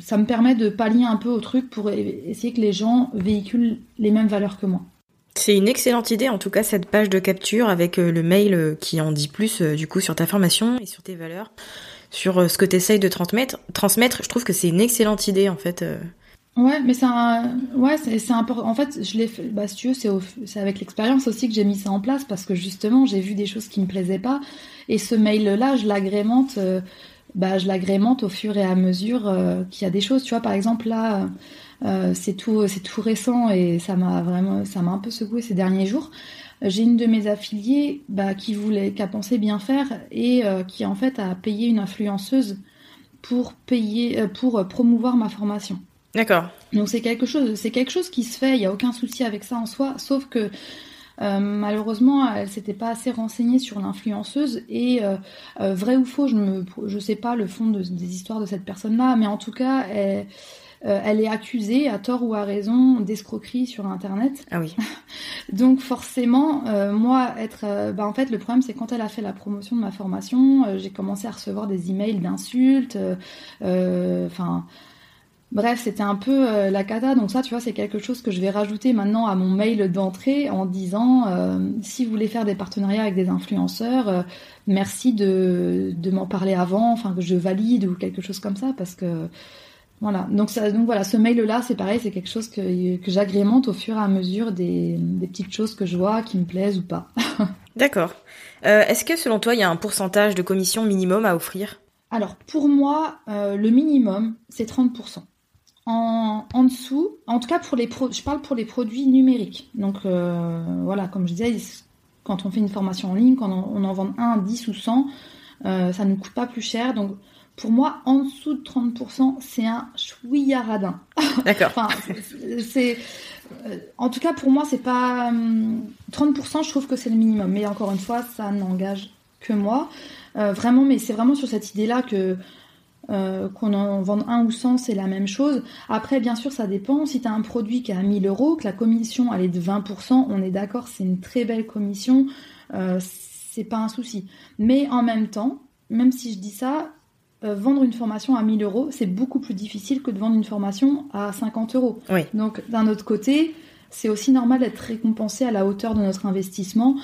ça me permet de pallier un peu au truc pour essayer que les gens véhiculent les mêmes valeurs que moi c'est une excellente idée en tout cas cette page de capture avec euh, le mail qui en dit plus du coup sur ta formation et sur tes valeurs sur ce que tu essayes de transmettre je trouve que c'est une excellente idée en fait Ouais, mais c'est un... ouais, c'est important. En fait, je l'ai fait. Bah, si tu veux, c'est, avec l'expérience aussi que j'ai mis ça en place parce que justement, j'ai vu des choses qui me plaisaient pas et ce mail-là, je l'agrémente. Euh, bah, je l'agrémente au fur et à mesure euh, qu'il y a des choses. Tu vois, par exemple là, euh, c'est tout, c'est tout récent et ça m'a vraiment, ça m'a un peu secoué ces derniers jours. J'ai une de mes affiliées bah, qui voulait, qui a pensé bien faire et qui en fait a payé une influenceuse pour payer, pour promouvoir ma formation. D'accord. Donc c'est quelque chose, c'est quelque chose qui se fait. Il y a aucun souci avec ça en soi, sauf que euh, malheureusement, elle s'était pas assez renseignée sur l'influenceuse et euh, euh, vrai ou faux, je ne je sais pas le fond des histoires de cette personne-là, mais en tout cas, elle, elle est accusée à tort ou à raison d'escroquerie sur Internet. Ah oui. (laughs) Donc forcément, moi, être, bah en fait, le problème c'est quand elle a fait la promotion de ma formation, j'ai commencé à recevoir des emails d'insultes, enfin. Bref, c'était un peu euh, la cata. Donc ça, tu vois, c'est quelque chose que je vais rajouter maintenant à mon mail d'entrée en disant euh, si vous voulez faire des partenariats avec des influenceurs, euh, merci de, de m'en parler avant, enfin que je valide ou quelque chose comme ça, parce que voilà. Donc ça, donc voilà, ce mail-là, c'est pareil, c'est quelque chose que, que j'agrémente au fur et à mesure des, des petites choses que je vois qui me plaisent ou pas. (laughs) D'accord. Est-ce que selon toi, il y a un pourcentage de commission minimum à offrir? Alors pour moi, le minimum, c'est 30% en, dessous, en tout cas pour les je parle pour les produits numériques. Donc euh, voilà, comme je disais, quand on fait une formation en ligne, quand on, en vend 1, 10 ou 100, euh, ça ne coûte pas plus cher. Donc pour moi, en dessous de 30%, c'est un chouïaradin. (laughs) D'accord. enfin, c'est, euh, en tout cas, pour moi, c'est pas 30%. Je trouve que c'est le minimum. Mais encore une fois, ça n'engage que moi. vraiment, mais c'est vraiment sur cette idée-là que euh, qu'on en vende un ou 100, c'est la même chose. Après, bien sûr, ça dépend. Si tu as un produit qui est à 1000 euros, que la commission elle est de 20%, on est d'accord, c'est une très belle commission, euh, c'est pas un souci. Mais en même temps, même si je dis ça, euh, vendre une formation à 1000 euros, c'est beaucoup plus difficile que de vendre une formation à 50 euros. Donc, d'un autre côté, c'est aussi normal d'être récompensé à la hauteur de notre investissement.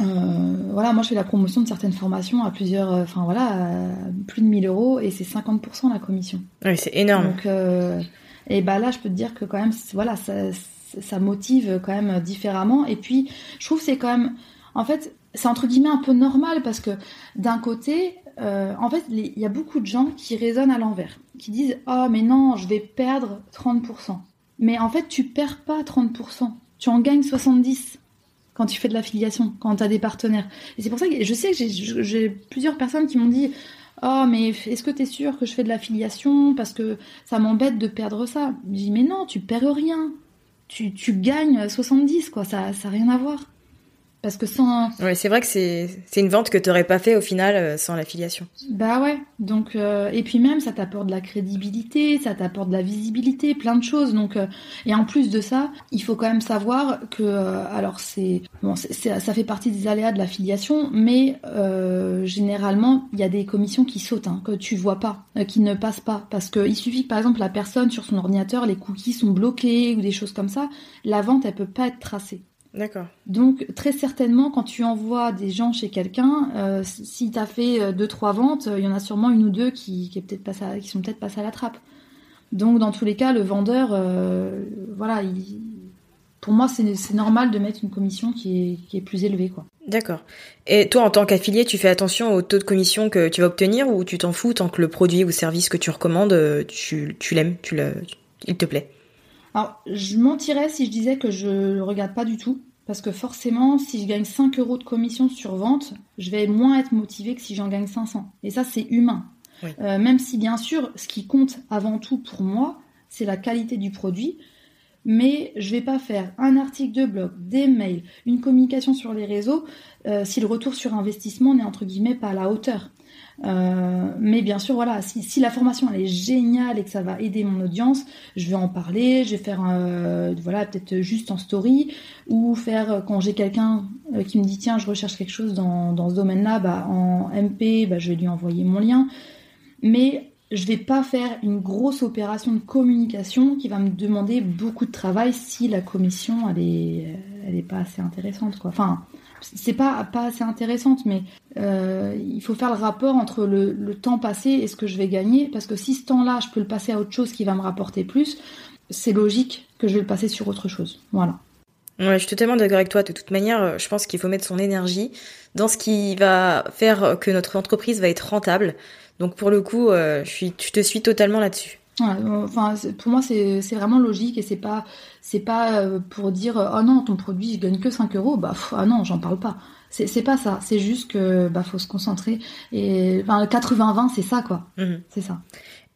Euh, voilà, moi je fais la promotion de certaines formations à plusieurs, euh, enfin voilà, plus de 1000 euros et c'est 50% la commission. Oui, c'est énorme. Donc, euh, et bah là, je peux te dire que quand même, voilà, ça, ça motive quand même différemment. Et puis, je trouve c'est quand même, en fait, c'est entre guillemets un peu normal parce que d'un côté, en fait, il y a beaucoup de gens qui raisonnent à l'envers, qui disent oh mais non, je vais perdre 30%. Mais en fait, tu perds pas 30%, tu en gagnes 70 quand tu fais de l'affiliation, quand tu as des partenaires. Et c'est pour ça que je sais que j'ai plusieurs personnes qui m'ont dit Oh, mais est-ce que tu es sûr que je fais de l'affiliation Parce que ça m'embête de perdre ça. Je dis Mais non, tu perds rien. Tu, tu gagnes 70, quoi. Ça n'a rien à voir. Parce que sans. Ouais, c'est vrai que c'est c'est une vente que tu n'aurais pas fait au final euh, sans l'affiliation. Bah ouais. Donc euh, et puis même ça t'apporte de la crédibilité, ça t'apporte de la visibilité, plein de choses. Donc euh, et en plus de ça, il faut quand même savoir que alors c'est bon, ça fait partie des aléas de l'affiliation, mais généralement il y a des commissions qui sautent, hein, que tu vois pas, qui ne passent pas, parce que il suffit que par exemple la personne sur son ordinateur les cookies sont bloqués ou des choses comme ça, la vente elle peut pas être tracée. D'accord. Donc très certainement, quand tu envoies des gens chez quelqu'un, euh, si tu as fait euh, deux trois ventes, il y en a sûrement une ou deux qui, qui, peut qui sont peut-être passées à la trappe. Donc dans tous les cas, le vendeur, euh, voilà, il, pour moi, c'est normal de mettre une commission qui est, plus élevée. quoi. D'accord. Et toi, en tant qu'affilié, tu fais attention au taux de commission que tu vas obtenir ou tu t'en fous tant que le produit ou service que tu recommandes, euh, tu, l'aimes, tu le, il te plaît? Alors, je mentirais si je disais que je le regarde pas du tout. Parce que forcément, si je gagne 5 euros de commission sur vente, je vais moins être motivée que si j'en gagne 500. Et ça, c'est humain. Euh, même si, bien sûr, ce qui compte avant tout pour moi, c'est la qualité du produit mais je vais pas faire un article de blog, des mails, une communication sur les réseaux euh, si le retour sur investissement n'est entre guillemets pas à la hauteur. Euh, mais bien sûr, voilà, si, la formation elle est géniale et que ça va aider mon audience, je vais en parler, je vais faire euh, voilà peut-être juste en story ou faire quand j'ai quelqu'un qui me dit tiens je recherche quelque chose dans, dans ce domaine-là, bah, en MP, bah, je vais lui envoyer mon lien. Mais je vais pas faire une grosse opération de communication qui va me demander beaucoup de travail si la commission elle est elle est pas assez intéressante quoi. Enfin c'est pas pas assez intéressante mais euh, il faut faire le rapport entre le, le, temps passé et ce que je vais gagner parce que si ce temps-là je peux le passer à autre chose qui va me rapporter plus c'est logique que je vais le passer sur autre chose. Voilà. Ouais, je suis totalement d'accord avec toi. De toute manière, je pense qu'il faut mettre son énergie dans ce qui va faire que notre entreprise va être rentable. Donc pour le coup, euh, je, suis, te suis totalement là-dessus. Enfin, pour moi, c'est vraiment logique et c'est pas, c'est pas euh, pour dire oh non, ton produit, je gagne que 5 euros. Bah, ah non, j'en parle pas. C'est pas ça. C'est juste que bah, faut se concentrer. Et enfin, 80-20, c'est ça, quoi. Mhm. C'est ça.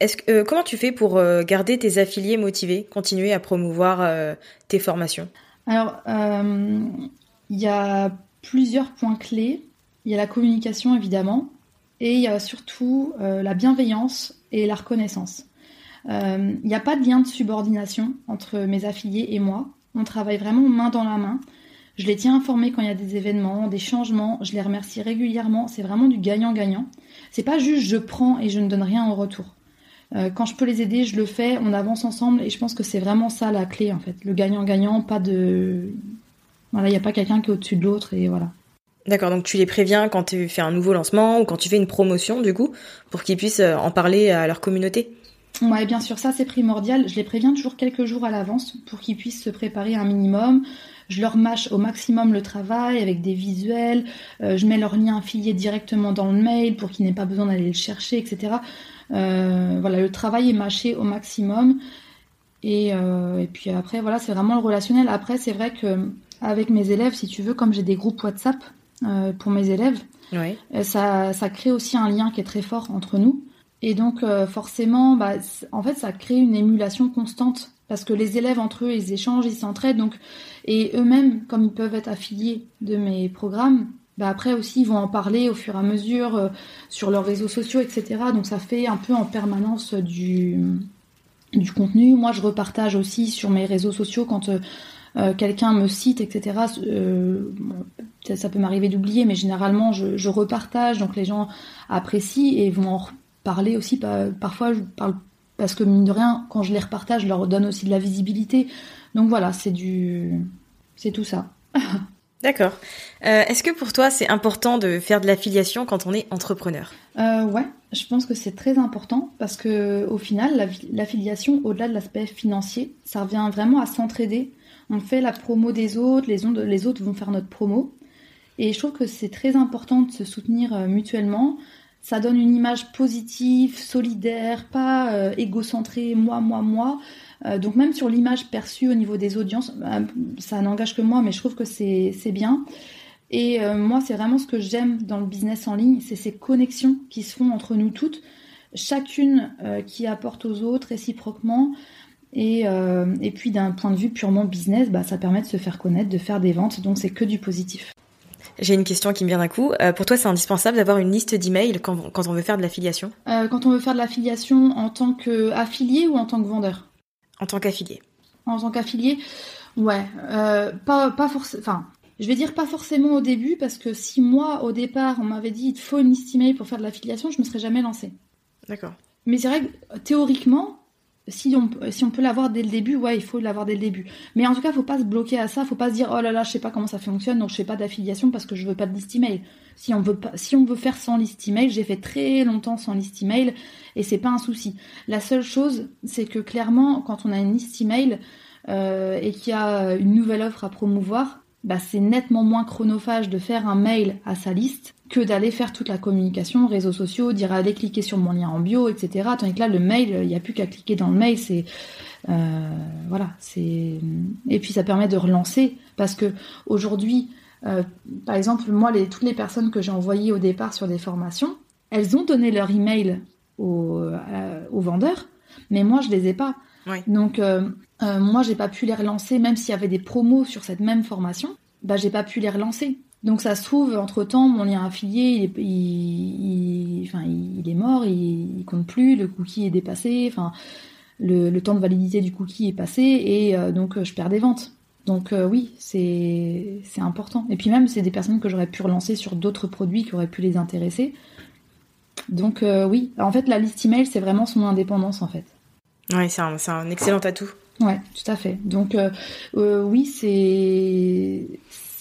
Est-ce que, euh, comment tu fais pour garder tes affiliés motivés, continuer à promouvoir tes formations? Alors, il y a plusieurs points clés. Il y a la communication, évidemment. Et il y a surtout euh, la bienveillance et la reconnaissance. Euh, il n'y a pas de lien de subordination entre mes affiliés et moi. On travaille vraiment main dans la main. Je les tiens informés quand il y a des événements, des changements. Je les remercie régulièrement. C'est vraiment du gagnant-gagnant. C'est pas juste je prends et je ne donne rien en retour. Euh, quand je peux les aider, je le fais. On avance ensemble et je pense que c'est vraiment ça la clé en fait. Le gagnant-gagnant, pas de voilà, il n'y a pas quelqu'un qui est au-dessus de l'autre et voilà. D'accord, donc tu les préviens quand tu fais un nouveau lancement ou quand tu fais une promotion du coup, pour qu'ils puissent euh, en parler à leur communauté? Ouais, bien sûr, ça c'est primordial. Je les préviens toujours quelques jours à l'avance pour qu'ils puissent se préparer un minimum. Je leur mâche au maximum le travail avec des visuels. Euh, je mets leur lien affilié directement dans le mail pour qu'ils n'aient pas besoin d'aller le chercher, etc. Euh, voilà, le travail est mâché au maximum. Et, et puis après, voilà, c'est vraiment le relationnel. Après, c'est vrai que avec mes élèves, si tu veux, comme j'ai des groupes WhatsApp, euh, pour mes élèves. Euh, ça, ça crée aussi un lien qui est très fort entre nous. Et donc euh, forcément, bah, en fait, ça crée une émulation constante parce que les élèves entre eux, ils échangent, ils s'entraident. Donc et eux-mêmes, comme ils peuvent être affiliés de mes programmes, bah après aussi ils vont en parler au fur et à mesure sur leurs réseaux sociaux, etc. Donc ça fait un peu en permanence du du contenu. Moi, je repartage aussi sur mes réseaux sociaux quand euh, quelqu'un me cite, etc. Euh, ça, peut m'arriver d'oublier, mais généralement je, repartage, donc les gens apprécient et vont en parler aussi. Parfois, je parle parce que mine de rien, quand je les repartage, je leur donne aussi de la visibilité. Donc voilà, c'est du, c'est tout ça. (laughs) D'accord. Euh, est-ce que pour toi c'est important de faire de l'affiliation quand on est entrepreneur? Euh, Ouais, je pense que c'est très important parce que au final, l'affiliation, au-delà de l'aspect financier, ça revient vraiment à s'entraider on fait la promo des autres, les, autres vont faire notre promo. Et je trouve que c'est très important de se soutenir euh, mutuellement. Ça donne une image positive, solidaire, pas euh, égocentrée, moi, moi, moi. Euh, donc même sur l'image perçue au niveau des audiences, ça n'engage que moi, mais je trouve que c'est bien. Et moi, c'est vraiment ce que j'aime dans le business en ligne, c'est ces connexions qui se font entre nous toutes, chacune qui apporte aux autres réciproquement. Euh, et, puis d'un point de vue purement business, bah, ça permet de se faire connaître, de faire des ventes, donc c'est que du positif. J'ai une question qui me vient d'un coup. Euh, pour toi, c'est indispensable d'avoir une liste d'emails quand, quand on veut faire de l'affiliation euh, Quand on veut faire de l'affiliation en tant qu'affilié ou en tant que vendeur En tant qu'affilié. En tant qu'affilié, ouais. pas pas forcément. Enfin, je vais dire pas forcément au début parce que si moi, au départ, on m'avait dit il faut une liste email pour faire de l'affiliation, je me serais jamais lancée. D'accord. Mais c'est vrai que théoriquement, si on, peut l'avoir dès le début, ouais, il faut l'avoir dès le début. Mais en tout cas, faut pas se bloquer à ça, faut pas se dire oh là là, je sais pas comment ça fonctionne, donc je fais pas d'affiliation parce que je veux pas de liste email. Si on veut pas, si on veut faire sans liste email, j'ai fait très longtemps sans liste email et c'est pas un souci. La seule chose, c'est que clairement, quand on a une liste email, et qu'il y a une nouvelle offre à promouvoir, bah, c'est nettement moins chronophage de faire un mail à sa liste que d'aller faire toute la communication, réseaux sociaux, dire allez cliquer sur mon lien en bio, etc. Tandis que là, le mail, il n'y a plus qu'à cliquer dans le mail, c'est euh, voilà, c'est et puis ça permet de relancer parce que aujourd'hui, euh, par exemple, moi, les, toutes les personnes que j'ai envoyées au départ sur des formations, elles ont donné leur email aux, euh, aux vendeurs, mais moi, je les ai pas. Donc, euh, moi, j'ai pas pu les relancer, même s'il y avait des promos sur cette même formation, bah, j'ai pas pu les relancer. Donc, ça se trouve, entre temps, mon lien affilié, il est, il, enfin, il est mort, il, il, compte plus, le cookie est dépassé, enfin, le, le temps de validité du cookie est passé, et euh, donc, je perds des ventes. Donc euh, oui, c'est c'est important. Et puis même, c'est des personnes que j'aurais pu relancer sur d'autres produits qui auraient pu les intéresser. Donc euh, oui, en fait, la liste email, c'est vraiment son indépendance en fait. Oui, c'est un, un, excellent atout. Ouais, tout à fait. Donc euh, euh, oui, c'est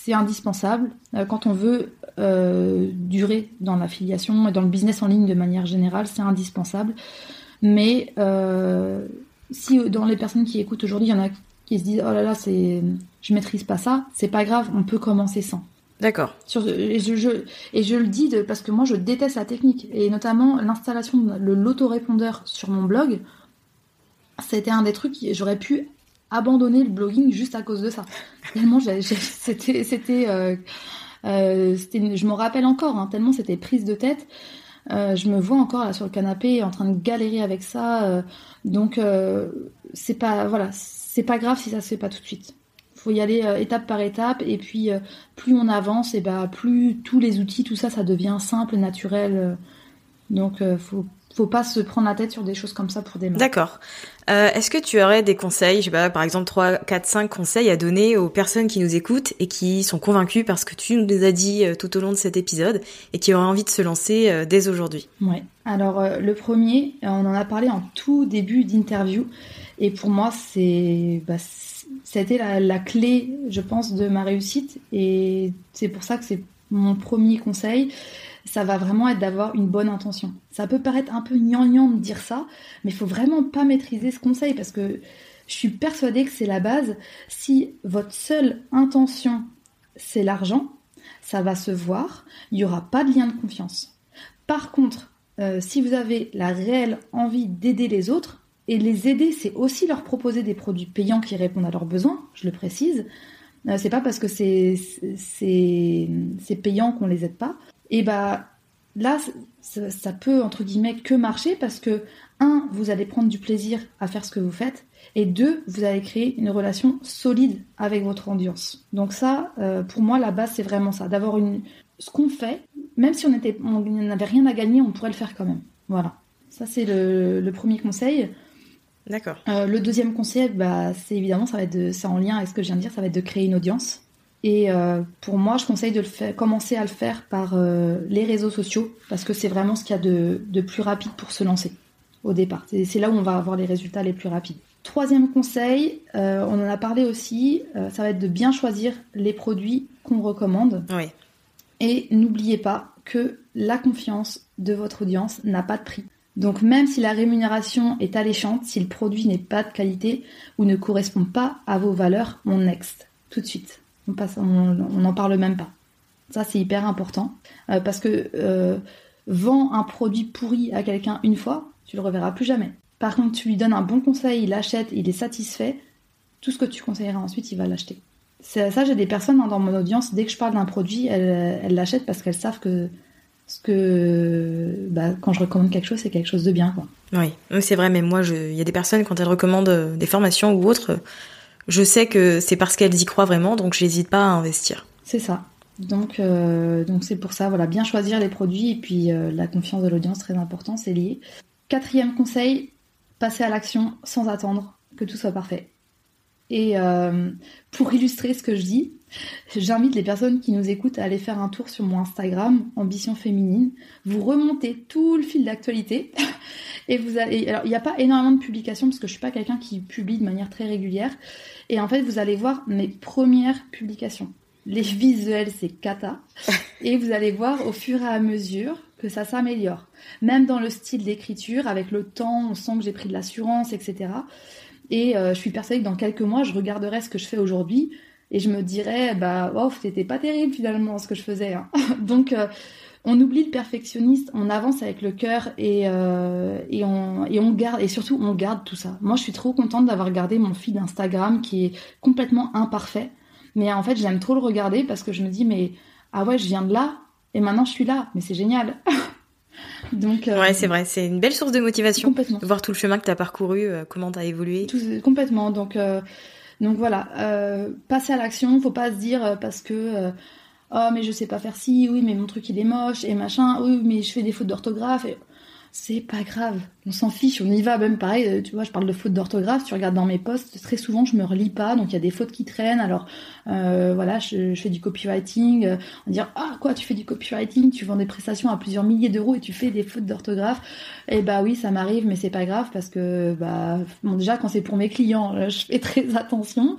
c'est indispensable euh, quand on veut euh, durer dans l'affiliation et dans le business en ligne de manière générale, c'est indispensable. Mais euh, si dans les personnes qui écoutent aujourd'hui, il y en a qui se disent oh là là, c'est je maîtrise pas ça, c'est pas grave, on peut commencer sans. D'accord. Et je, je, et je le dis de, parce que moi je déteste la technique et notamment l'installation de l'autorépondeur sur mon blog c'était un des trucs j'aurais pu abandonner le blogging juste à cause de ça. Tellement c'était c'était euh, euh, je me rappelle encore hein, tellement c'était prise de tête. Euh, je me vois encore là sur le canapé en train de galérer avec ça. Donc c'est pas voilà, c'est pas grave si ça se fait pas tout de suite. Faut y aller étape par étape et puis plus on avance et bah plus tous les outils tout ça ça devient simple, naturel. donc faut faut pas se prendre la tête sur des choses comme ça pour démarrer. D'accord. Euh, Est-ce que tu aurais des conseils, je sais pas, par exemple 3, 4, 5 conseils à donner aux personnes qui nous écoutent et qui sont convaincues parce que tu nous as dit euh, tout au long de cet épisode et qui auraient envie de se lancer euh, dès aujourd'hui? Ouais. Alors le premier, on en a parlé en tout début d'interview et pour moi c'est bah, c'était la, la clé, je pense, de ma réussite et c'est pour ça que c'est mon premier conseil ça va vraiment être d'avoir une bonne intention. Ça peut paraître un peu gnangnan de dire ça, mais il faut vraiment pas maîtriser ce conseil parce que je suis persuadée que c'est la base. Si votre seule intention c'est l'argent, ça va se voir, il n'y aura pas de lien de confiance. Par contre, euh, si vous avez la réelle envie d'aider les autres, et les aider, c'est aussi leur proposer des produits payants qui répondent à leurs besoins, je le précise. Euh, c'est pas parce que c'est payant qu'on les aide pas et bah là, ça, ça, peut entre guillemets que marcher parce que un, vous allez prendre du plaisir à faire ce que vous faites, et deux, vous allez créer une relation solide avec votre audience. Donc ça, euh, pour moi, la base c'est vraiment ça, d'avoir une ce qu'on fait, même si on était, on n'avait rien à gagner, on pourrait le faire quand même. Voilà. Ça c'est le, le, premier conseil. D'accord. Euh, le deuxième conseil, bah, c'est évidemment, ça va être de, c'est en lien avec ce que je viens de dire, ça va être de créer une audience. Et euh, pour moi, je conseille de le faire, commencer à le faire par euh, les réseaux sociaux parce que c'est vraiment ce qu'il y a de, de, plus rapide pour se lancer au départ. C'est là où on va avoir les résultats les plus rapides. Troisième conseil, euh, on en a parlé aussi, ça va être de bien choisir les produits qu'on recommande. Oui. Et n'oubliez pas que la confiance de votre audience n'a pas de prix. Donc même si la rémunération est alléchante, si le produit n'est pas de qualité ou ne correspond pas à vos valeurs, on next tout de suite. On n'en parle même pas. Ça, c'est hyper important. Euh, parce que euh, vends un produit pourri à quelqu'un une fois, tu le reverras plus jamais. Par contre, tu lui donnes un bon conseil, il l'achète, il est satisfait, tout ce que tu conseilleras ensuite, il va l'acheter. Ça, j'ai des personnes hein, dans mon audience, dès que je parle d'un produit, elles l'achètent parce qu'elles savent que bah, quand je recommande quelque chose, c'est quelque chose de bien. Oui, c'est vrai, mais moi, il y a des personnes, quand elles recommandent des formations ou autres, je sais que c'est parce qu'elles y croient vraiment, donc j'hésite pas à investir. C'est ça. Donc, euh, c'est pour ça, voilà, bien choisir les produits et puis euh, la confiance de l'audience, très important, c'est lié. Quatrième conseil, passer à l'action sans attendre que tout soit parfait. Et euh, pour illustrer ce que je dis, j'invite les personnes qui nous écoutent à aller faire un tour sur mon Instagram, Ambition Féminine. Vous remontez tout le fil d'actualité (laughs) et vous allez. Alors, il n'y a pas énormément de publications parce que je suis pas quelqu'un qui publie de manière très régulière. Et en fait, vous allez voir mes premières publications. Les visuels, c'est cata. (laughs) Et vous allez voir au fur et à mesure que ça s'améliore. Même dans le style d'écriture, avec le temps, on sent que j'ai pris de l'assurance, etc. Et je suis persuadée que dans quelques mois, je regarderai ce que je fais aujourd'hui et je me dirais, bah, wow, c'était pas terrible finalement ce que je faisais. Hein. (laughs) Donc, on oublie le perfectionniste, on avance avec le cœur et, et, on, et on garde, et surtout on garde tout ça. Moi, je suis trop contente d'avoir gardé mon feed Instagram qui est complètement imparfait. Mais en fait, j'aime trop le regarder parce que je me dis, mais ah ouais, je viens de là et maintenant je suis là. Mais c'est génial. (laughs) Donc, euh, ouais, c'est vrai, c'est une belle source de motivation. Complètement. De voir tout le chemin que tu as parcouru, euh, comment tu as évolué. Tout, complètement. Donc, euh, donc voilà, passer à l'action, faut pas se dire parce que oh mais je sais pas faire ci, oui mais mon truc il est moche et machin, oui mais je fais des fautes d'orthographe. C'est pas grave, on s'en fiche, on y va. Même pareil, euh, tu vois, je parle de fautes d'orthographe, tu regardes dans mes posts, très souvent je me relis pas, donc il y a des fautes qui traînent. Alors euh, voilà, je, fais du copywriting, euh, on dire ah quoi, tu fais du copywriting, tu vends des prestations à plusieurs milliers d'euros et tu fais des fautes d'orthographe. Et eh bah oui, ça m'arrive, mais c'est pas grave parce que bah bon déjà quand c'est pour mes clients, je fais très (laughs) attention.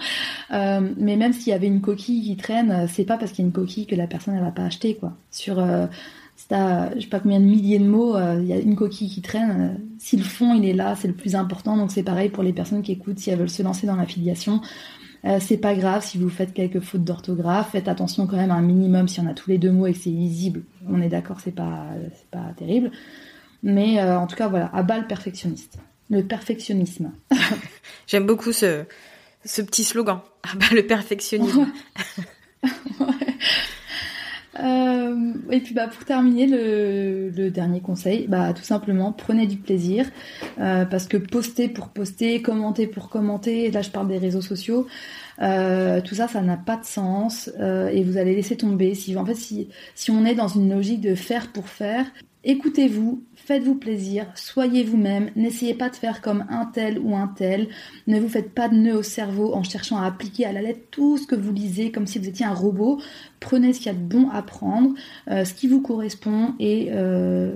mais même s'il y avait une coquille qui traîne, c'est pas parce qu'il y a une coquille que la personne elle va pas acheter quoi. Sur si t'as, je sais pas combien de milliers de mots, euh, il y a une coquille qui traîne. Euh, si le fond il est là, c'est le plus important. Donc c'est pareil pour les personnes qui écoutent, si elles veulent se lancer dans l'affiliation. Euh, c'est pas grave si vous faites quelques fautes d'orthographe. Faites attention quand même à un minimum si on a tous les deux mots et que c'est lisible. On est d'accord, c'est pas, c'est pas terrible. Mais en tout cas, voilà, à bas le perfectionniste. Le perfectionnisme. (laughs) J'aime beaucoup ce, ce petit slogan. À bas le perfectionnisme. (laughs) Euh, et puis bah pour terminer le, dernier conseil, bah tout simplement prenez du plaisir euh, parce que poster pour poster, commenter pour commenter, là je parle des réseaux sociaux, euh, tout ça ça n'a pas de sens et vous allez laisser tomber. Si en fait si si on est dans une logique de faire pour faire, Écoutez-vous, faites-vous plaisir, soyez vous-même, n'essayez pas de faire comme un tel ou un tel, ne vous faites pas de nœud au cerveau en cherchant à appliquer à la lettre tout ce que vous lisez comme si vous étiez un robot. Prenez ce qu'il y a de bon à prendre, euh, ce qui vous correspond et euh,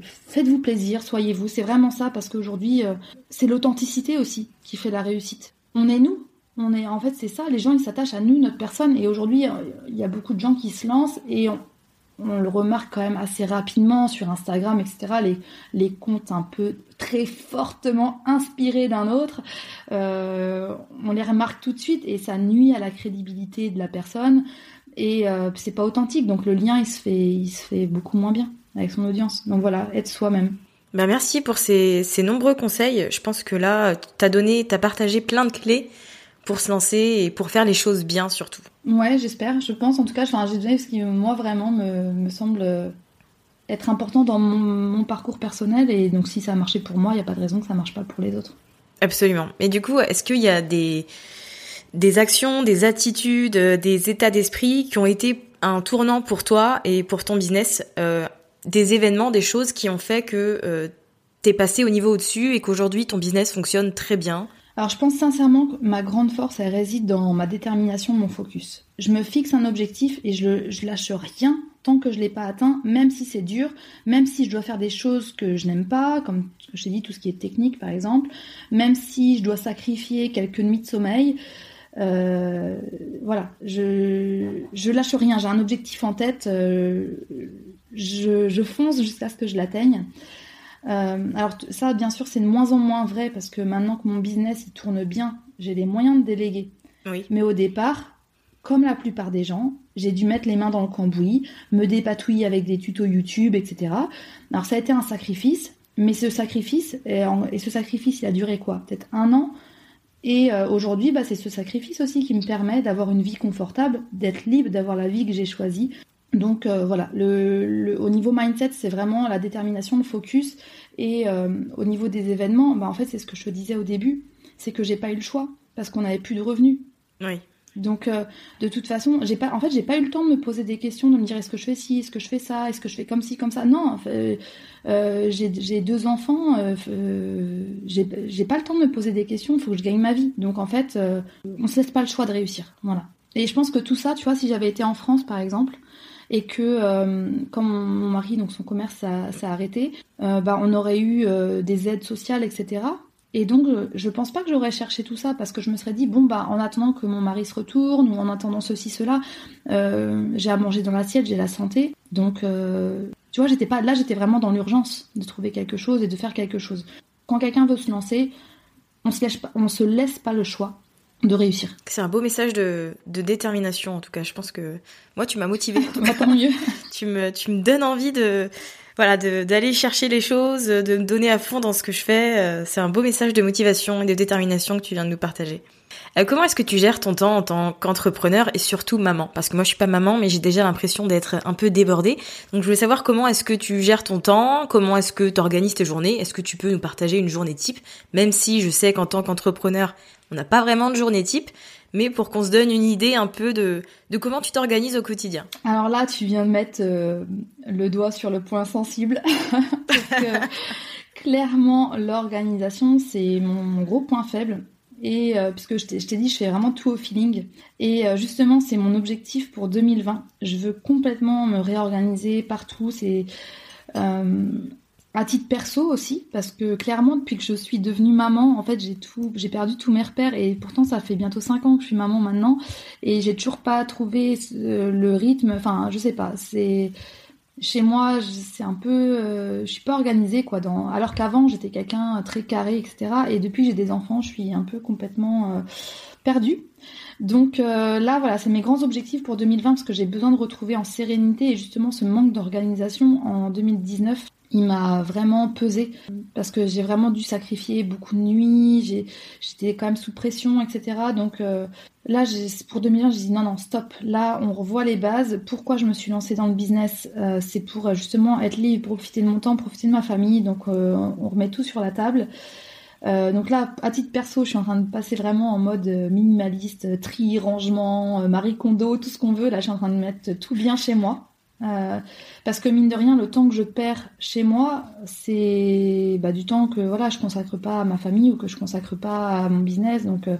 faites-vous plaisir, soyez vous. C'est vraiment ça parce qu'aujourd'hui, euh, c'est l'authenticité aussi qui fait la réussite. On est nous. On est, en fait, c'est ça. Les gens, ils s'attachent à nous, notre personne. Et aujourd'hui, il y a beaucoup de gens qui se lancent et on le remarque quand même assez rapidement sur Instagram, etc. Les, les comptes un peu très fortement inspirés d'un autre, euh, on les remarque tout de suite et ça nuit à la crédibilité de la personne et euh, c'est pas authentique. Donc le lien il se fait, il se fait beaucoup moins bien avec son audience. Donc voilà, être soi-même. Bah merci pour ces, ces nombreux conseils. Je pense que là, t'as donné, t'as partagé plein de clés pour se lancer et pour faire les choses bien surtout. Ouais, j'espère, je pense. En tout cas, j'ai donné ce qui, moi, vraiment, me, me semble être important dans mon, parcours personnel. Et donc, si ça a marché pour moi, il n'y a pas de raison que ça ne marche pas pour les autres. Absolument. Et du coup, est-ce qu'il y a des, des actions, des attitudes, des états d'esprit qui ont été un tournant pour toi et pour ton business euh, Des événements, des choses qui ont fait que euh, tu es passé au niveau au-dessus et qu'aujourd'hui, ton business fonctionne très bien? Alors je pense sincèrement que ma grande force, elle réside dans ma détermination, mon focus. Je me fixe un objectif et je, je lâche rien tant que je l'ai pas atteint, même si c'est dur, même si je dois faire des choses que je n'aime pas, comme je t'ai dit, tout ce qui est technique par exemple, même si je dois sacrifier quelques nuits de sommeil. Euh, voilà, je, je lâche rien, j'ai un objectif en tête, euh, je fonce jusqu'à ce que je l'atteigne. Euh, alors ça, bien sûr, c'est de moins en moins vrai parce que maintenant que mon business il tourne bien, j'ai les moyens de déléguer. Mais au départ, comme la plupart des gens, j'ai dû mettre les mains dans le cambouis, me dépatouiller avec des tutos YouTube, etc. Alors ça a été un sacrifice, mais ce sacrifice, et, ce sacrifice, il a duré quoi? Peut-être un an. Et euh, aujourd'hui, bah, c'est ce sacrifice aussi qui me permet d'avoir une vie confortable, d'être libre, d'avoir la vie que j'ai choisie, donc euh, voilà, le, au niveau mindset, c'est vraiment la détermination, le focus. Et euh, au niveau des événements, bah, en fait, c'est ce que je te disais au début, c'est que j'ai pas eu le choix parce qu'on n'avait plus de revenus. Oui. Donc euh, de toute façon, j'ai pas, en fait, j'ai pas eu le temps de me poser des questions, de me dire est-ce que je fais ci, est-ce que je fais ça, est-ce que je fais comme ci, comme ça. Non, j'ai deux enfants, j'ai pas le temps de me poser des questions. Il faut que je gagne ma vie. Donc en fait, on se laisse pas le choix de réussir. Voilà. Et je pense que tout ça, tu vois, si j'avais été en France, par exemple, et que euh, comme mon mari donc son commerce s'est arrêté, euh, bah, on aurait eu euh, des aides sociales etc. Et donc je pense pas que j'aurais cherché tout ça parce que je me serais dit bon bah en attendant que mon mari se retourne ou en attendant ceci cela, j'ai à manger dans l'assiette, j'ai la santé. Donc tu vois j'étais pas là j'étais vraiment dans l'urgence de trouver quelque chose et de faire quelque chose. Quand quelqu'un veut se lancer, on se, se laisse pas le choix de réussir. C'est un beau message de, de, détermination en tout cas. Je pense que moi tu m'as motivé. (laughs) Bah, tant mieux. (laughs) tu me tu me donnes envie de voilà d'aller chercher les choses, de me donner à fond dans ce que je fais. Euh, c'est un beau message de motivation et de détermination que tu viens de nous partager. Euh, comment est-ce que tu gères ton temps en tant qu'entrepreneur et surtout maman? Parce que moi je suis pas maman, mais j'ai déjà l'impression d'être un peu débordée. Donc je voulais savoir comment est-ce que tu gères ton temps, comment est-ce que tu organises tes journées? Est-ce que tu peux nous partager une journée type? Même si je sais qu'en tant qu'entrepreneur, on n'a pas vraiment de journée type, mais pour qu'on se donne une idée un peu de, de comment tu t'organises au quotidien. Alors là, tu viens de mettre euh, le doigt sur le point sensible. (laughs) Clairement, l'organisation, c'est mon, gros point faible. Et euh, puisque je t'ai dit, je fais vraiment tout au feeling. Et euh, justement, c'est mon objectif pour 2020. Je veux complètement me réorganiser partout. C'est à titre perso aussi, parce que clairement, depuis que je suis devenue maman, en fait, j'ai tout, j'ai perdu tous mes repères et pourtant, ça fait bientôt 5 ans que je suis maman maintenant et j'ai toujours pas trouvé le rythme. Enfin, je sais pas, c'est chez moi, c'est un peu, euh, je suis pas organisée quoi. Dans, alors qu'avant, j'étais quelqu'un très carré, etc. Et depuis que j'ai des enfants, je suis un peu complètement euh, perdue. Donc euh, là, voilà, c'est mes grands objectifs pour 2020 parce que j'ai besoin de retrouver en sérénité et justement ce manque d'organisation en 2019 il m'a vraiment pesé parce que j'ai vraiment dû sacrifier beaucoup de nuits, j'étais quand même sous pression, etc. Donc euh, là, pour 2020, j'ai dit non, non, stop. Là, on revoit les bases. Pourquoi je me suis lancée dans le business euh, C'est pour euh, justement être libre, profiter de mon temps, profiter de ma famille. Donc on remet tout sur la table. donc là, à titre perso, je suis en train de passer vraiment en mode minimaliste, tri, rangement, Marie Kondo, tout ce qu'on veut. Là, je suis en train de mettre tout bien chez moi. Euh, parce que mine de rien, le temps que je perds chez moi, c'est bah, du temps que voilà, je consacre pas à ma famille ou que je consacre pas à mon business. Donc, euh,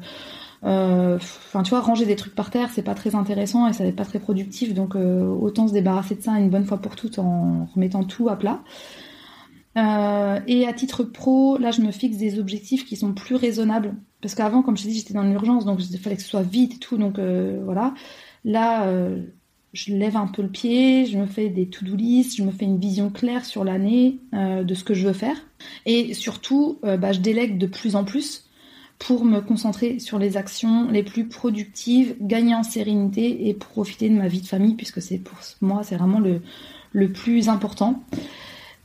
euh, enfin, tu vois, ranger des trucs par terre, c'est pas très intéressant et ça n'est pas très productif. Donc, autant se débarrasser de ça une bonne fois pour toutes en remettant tout à plat. et à titre pro, là, je me fixe des objectifs qui sont plus raisonnables. Parce qu'avant, comme je t'ai dit, j'étais dans l'urgence, donc il fallait que ce soit vite et tout. Donc voilà. Là, je lève un peu le pied, je me fais des to-do list, je me fais une vision claire sur l'année euh, de ce que je veux faire. Et surtout, euh, bah, je délègue de plus en plus pour me concentrer sur les actions les plus productives, gagner en sérénité et profiter de ma vie de famille, puisque c'est pour moi, c'est vraiment le, plus important.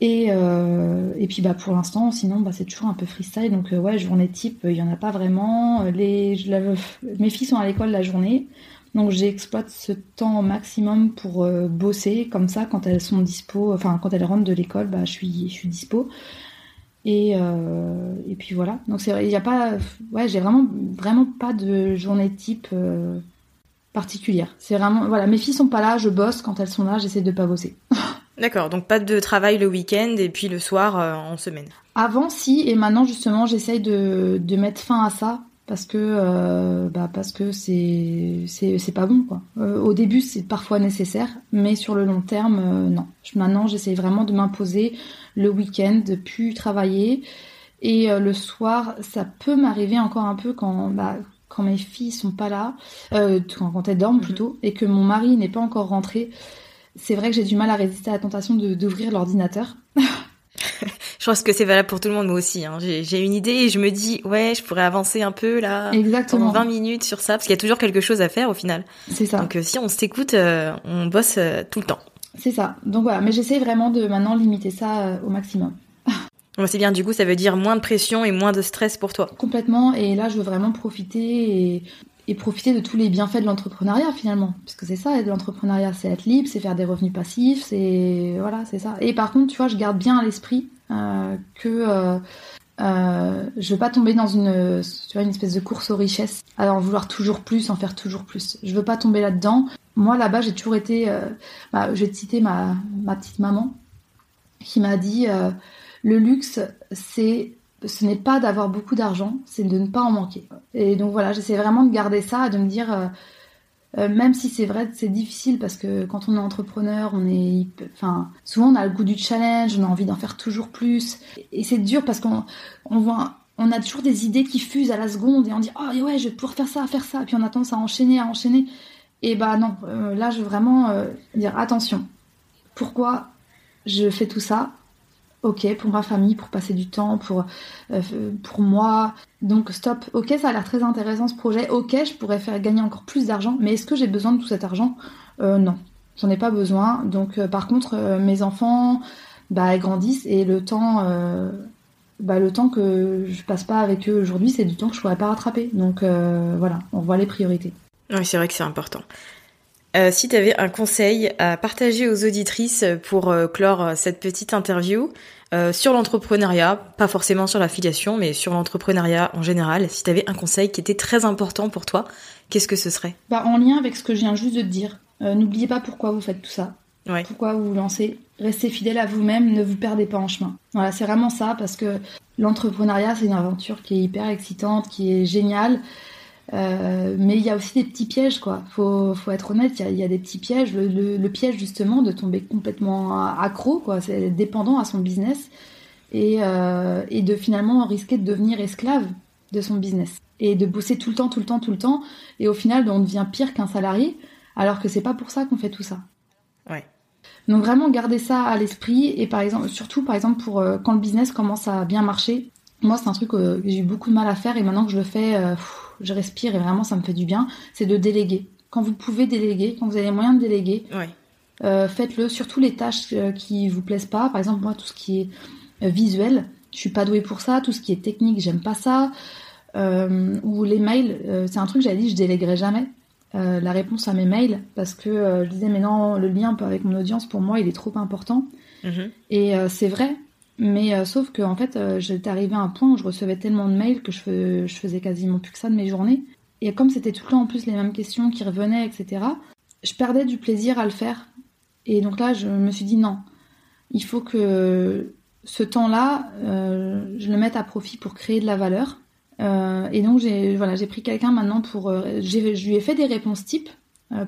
Et, euh, et puis bah pour l'instant, sinon bah c'est toujours un peu freestyle. Donc ouais, journée type, il y en a pas vraiment. Mes filles sont à l'école la journée. Donc j'exploite ce temps au maximum pour euh, bosser, comme ça quand elles sont dispo, enfin quand elles rentrent de l'école, bah, je, suis, je suis dispo. Et, euh, et puis voilà. Donc c'est il n'y a pas, ouais, j'ai vraiment, vraiment pas de journée type euh, particulière. C'est vraiment, voilà, mes filles sont pas là, je bosse. Quand elles sont là, j'essaie de pas bosser. (laughs) D'accord, donc pas de travail le week-end et puis le soir en semaine. Avant si, et maintenant justement j'essaye de, de mettre fin à ça parce que euh, bah parce que c'est c'est pas bon quoi. Euh, au début c'est parfois nécessaire, mais sur le long terme euh, non. Maintenant j'essaie vraiment de m'imposer le week-end de plus travailler et le soir ça peut m'arriver encore un peu quand bah, quand mes filles sont pas là, quand, elles dorment mhm. plutôt, et que mon mari n'est pas encore rentré. C'est vrai que j'ai du mal à résister à la tentation d'ouvrir l'ordinateur. (laughs) je pense que c'est valable pour tout le monde, moi aussi. Hein. J'ai une idée et je me dis, ouais, je pourrais avancer un peu là, Exactement. pendant 20 minutes sur ça, parce qu'il y a toujours quelque chose à faire au final. C'est ça. Donc euh, si on s'écoute, euh, on bosse euh, tout le temps. C'est ça. Donc voilà, mais j'essaie vraiment de maintenant limiter ça au maximum. (laughs) c'est bien, du coup, ça veut dire moins de pression et moins de stress pour toi. Complètement, et là, je veux vraiment profiter et, et profiter de tous les bienfaits de l'entrepreneuriat finalement. Parce que c'est ça, l'entrepreneuriat, c'est être libre, c'est faire des revenus passifs, c'est. Voilà, c'est ça. Et par contre, tu vois, je garde bien à l'esprit euh, que euh, euh, je veux pas tomber dans une, tu vois, une espèce de course aux richesses, alors en vouloir toujours plus, en faire toujours plus. Je veux pas tomber là-dedans. Moi, là-bas, j'ai toujours été. Bah, je vais te citer ma, ma petite maman qui m'a dit le luxe, c'est ce n'est pas d'avoir beaucoup d'argent, c'est de ne pas en manquer. Et donc voilà, j'essaie vraiment de garder ça, de me dire, euh, même si c'est vrai, c'est difficile parce que quand on est entrepreneur, on est, enfin, souvent on a le goût du challenge, on a envie d'en faire toujours plus, et c'est dur parce qu'on on voit, on a toujours des idées qui fusent à la seconde et on dit, oh ouais, je vais pouvoir faire ça, faire ça, et puis on a tendance à enchaîner, à enchaîner. Et bah non, euh, là je veux vraiment euh, dire attention. Pourquoi je fais tout ça? Ok, pour ma famille, pour passer du temps, pour, euh, pour moi. Donc stop, ok, ça a l'air très intéressant ce projet, ok, je pourrais faire gagner encore plus d'argent, mais est-ce que j'ai besoin de tout cet argent? Euh, Non, j'en ai pas besoin. Donc euh, par contre, mes enfants, bah, grandissent et le temps, bah, le temps que je passe pas avec eux aujourd'hui, c'est du temps que je pourrais pas rattraper. Donc voilà, on voit les priorités. Oui, c'est vrai que c'est important. Euh, si tu avais un conseil à partager aux auditrices pour euh, clore euh, cette petite interview sur l'entrepreneuriat, pas forcément sur l'affiliation, mais sur l'entrepreneuriat en général, si tu avais un conseil qui était très important pour toi, qu'est-ce que ce serait? Bah, En lien avec ce que je viens juste de te dire, n'oubliez pas pourquoi vous faites tout ça. Pourquoi vous vous lancez Restez fidèle à vous-même, ne vous perdez pas en chemin. Voilà, c'est vraiment ça, parce que l'entrepreneuriat, c'est une aventure qui est hyper excitante, qui est géniale. Euh, mais il y a aussi des petits pièges, quoi. Faut, faut être honnête, il y, a, des petits pièges. Le, piège, justement, de tomber complètement accro, quoi. C'est dépendant à son business. Et, euh, et de finalement risquer de devenir esclave de son business. Et de bosser tout le temps, tout le temps, tout le temps. Et au final, on devient pire qu'un salarié. Alors que c'est pas pour ça qu'on fait tout ça. Ouais. Donc vraiment garder ça à l'esprit. Et par exemple, surtout, par exemple, pour euh, quand le business commence à bien marcher. Moi, c'est un truc que j'ai eu beaucoup de mal à faire. Et maintenant que je le fais je respire et vraiment ça me fait du bien, c'est de déléguer. Quand vous pouvez déléguer, quand vous avez les moyens de déléguer, euh, faites-le. Surtout les tâches euh, qui vous plaisent pas. Par exemple, moi, tout ce qui est euh, visuel, je suis pas douée pour ça. Tout ce qui est technique, j'aime pas ça. ou les mails, c'est un truc j'avais dit, je déléguerai jamais. la réponse à mes mails parce que je disais mais non le lien avec mon audience pour moi il est trop important mm-hmm. et c'est vrai mais euh, sauf que en fait, euh, j'étais arrivée à un point où je recevais tellement de mails que je, faisais quasiment plus que ça de mes journées. Et comme c'était tout le temps en plus les mêmes questions qui revenaient, etc., je perdais du plaisir à le faire. Et donc là, je me suis dit non, il faut que ce temps-là, euh, je le mette à profit pour créer de la valeur. et donc j'ai voilà, j'ai pris quelqu'un maintenant pour, je lui ai fait des réponses types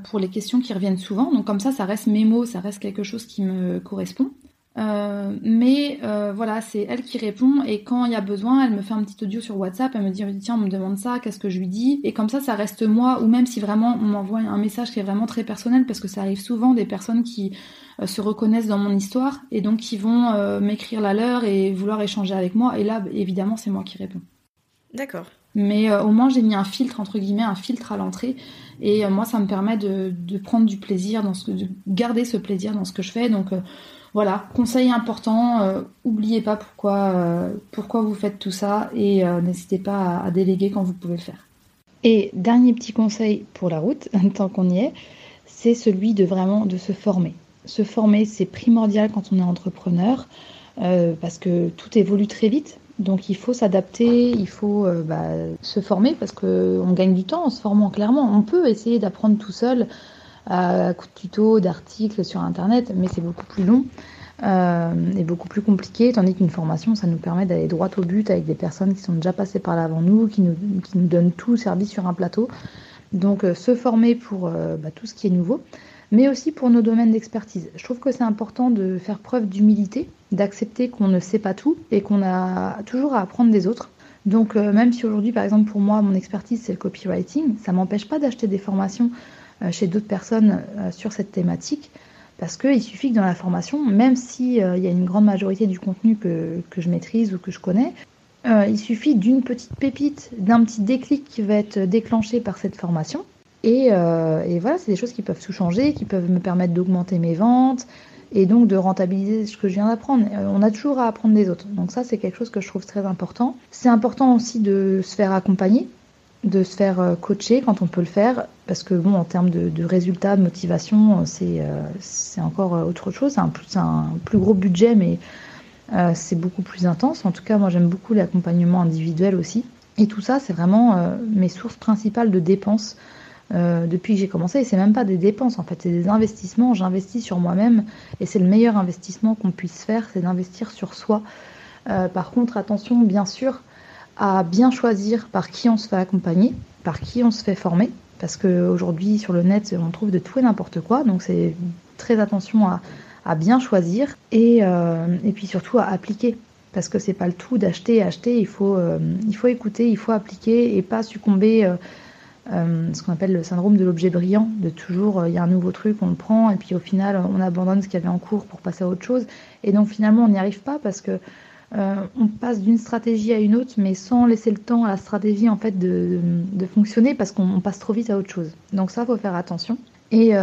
pour les questions qui reviennent souvent. Donc comme ça, ça reste mes mots, ça reste quelque chose qui me correspond. Euh, mais euh, voilà, c'est elle qui répond et quand il y a besoin, elle me fait un petit audio sur WhatsApp, elle me dit tiens, on me demande ça, qu'est-ce que je lui dis? Et comme ça, ça reste moi, ou même si vraiment on m'envoie un message qui est vraiment très personnel, parce que ça arrive souvent des personnes qui euh, se reconnaissent dans mon histoire et donc qui vont m'écrire la leur et vouloir échanger avec moi. Et là, évidemment, c'est moi qui réponds. D'accord. Mais au moins, j'ai mis un filtre, entre guillemets, un filtre à l'entrée. Et moi, ça me permet de, de, prendre du plaisir, dans ce, de garder ce plaisir dans ce que je fais. Donc voilà, conseil important, euh, oubliez pas pourquoi, euh, pourquoi vous faites tout ça et euh, n'hésitez pas à, déléguer quand vous pouvez le faire. Et dernier petit conseil pour la route, (laughs) tant qu'on y est, c'est celui de vraiment de se former. Se former, c'est primordial quand on est entrepreneur parce que tout évolue très vite. Donc il faut s'adapter, il faut bah, se former parce qu'on gagne du temps en se formant clairement. On peut essayer d'apprendre tout seul à coup de tutos, d'articles sur Internet, mais c'est beaucoup plus long euh, et beaucoup plus compliqué, tandis qu'une formation, ça nous permet d'aller droit au but avec des personnes qui sont déjà passées par là avant nous, qui nous, qui nous donnent tout service sur un plateau. Donc euh, se former pour euh, bah, tout ce qui est nouveau, mais aussi pour nos domaines d'expertise. Je trouve que c'est important de faire preuve d'humilité, d'accepter qu'on ne sait pas tout et qu'on a toujours à apprendre des autres. Donc même si aujourd'hui, par exemple, pour moi, mon expertise, c'est le copywriting, ça m'empêche pas d'acheter des formations chez d'autres personnes euh, sur cette thématique. Parce qu'il suffit que dans la formation, même s'il euh, il y a une grande majorité du contenu que, que je maîtrise ou que je connais, il suffit d'une petite pépite, d'un petit déclic qui va être déclenché par cette formation. Et, et voilà, c'est des choses qui peuvent tout changer, qui peuvent me permettre d'augmenter mes ventes et donc de rentabiliser ce que je viens d'apprendre. On a toujours à apprendre des autres. Donc ça, c'est quelque chose que je trouve très important. C'est important aussi de se faire accompagner de se faire euh, coacher quand on peut le faire, parce que bon, en termes de, résultats, de motivation, euh, c'est euh, c'est encore autre chose. C'est un, un, plus gros budget, mais c'est beaucoup plus intense. En tout cas, moi, j'aime beaucoup l'accompagnement individuel aussi. Et tout ça, c'est vraiment mes sources principales de dépenses depuis que j'ai commencé. Et c'est même pas des dépenses, en fait, c'est des investissements. J'investis sur moi-même, et c'est le meilleur investissement qu'on puisse faire, c'est d'investir sur soi. par contre, attention, bien sûr, à bien choisir par qui on se fait accompagner, par qui on se fait former, parce qu'aujourd'hui sur le net on trouve de tout et n'importe quoi, donc c'est très attention à, bien choisir et, euh, et, puis surtout à appliquer. Parce que c'est pas le tout d'acheter, acheter, il faut, euh, écouter, il faut appliquer et pas succomber euh, ce qu'on appelle le syndrome de l'objet brillant, de toujours il y a un nouveau truc, on le prend et puis au final on abandonne ce qu'il y avait en cours pour passer à autre chose. Et donc finalement on n'y arrive pas parce que on passe d'une stratégie à une autre, mais sans laisser le temps à la stratégie en fait de, fonctionner parce qu'on passe trop vite à autre chose. Donc ça, faut faire attention. Et,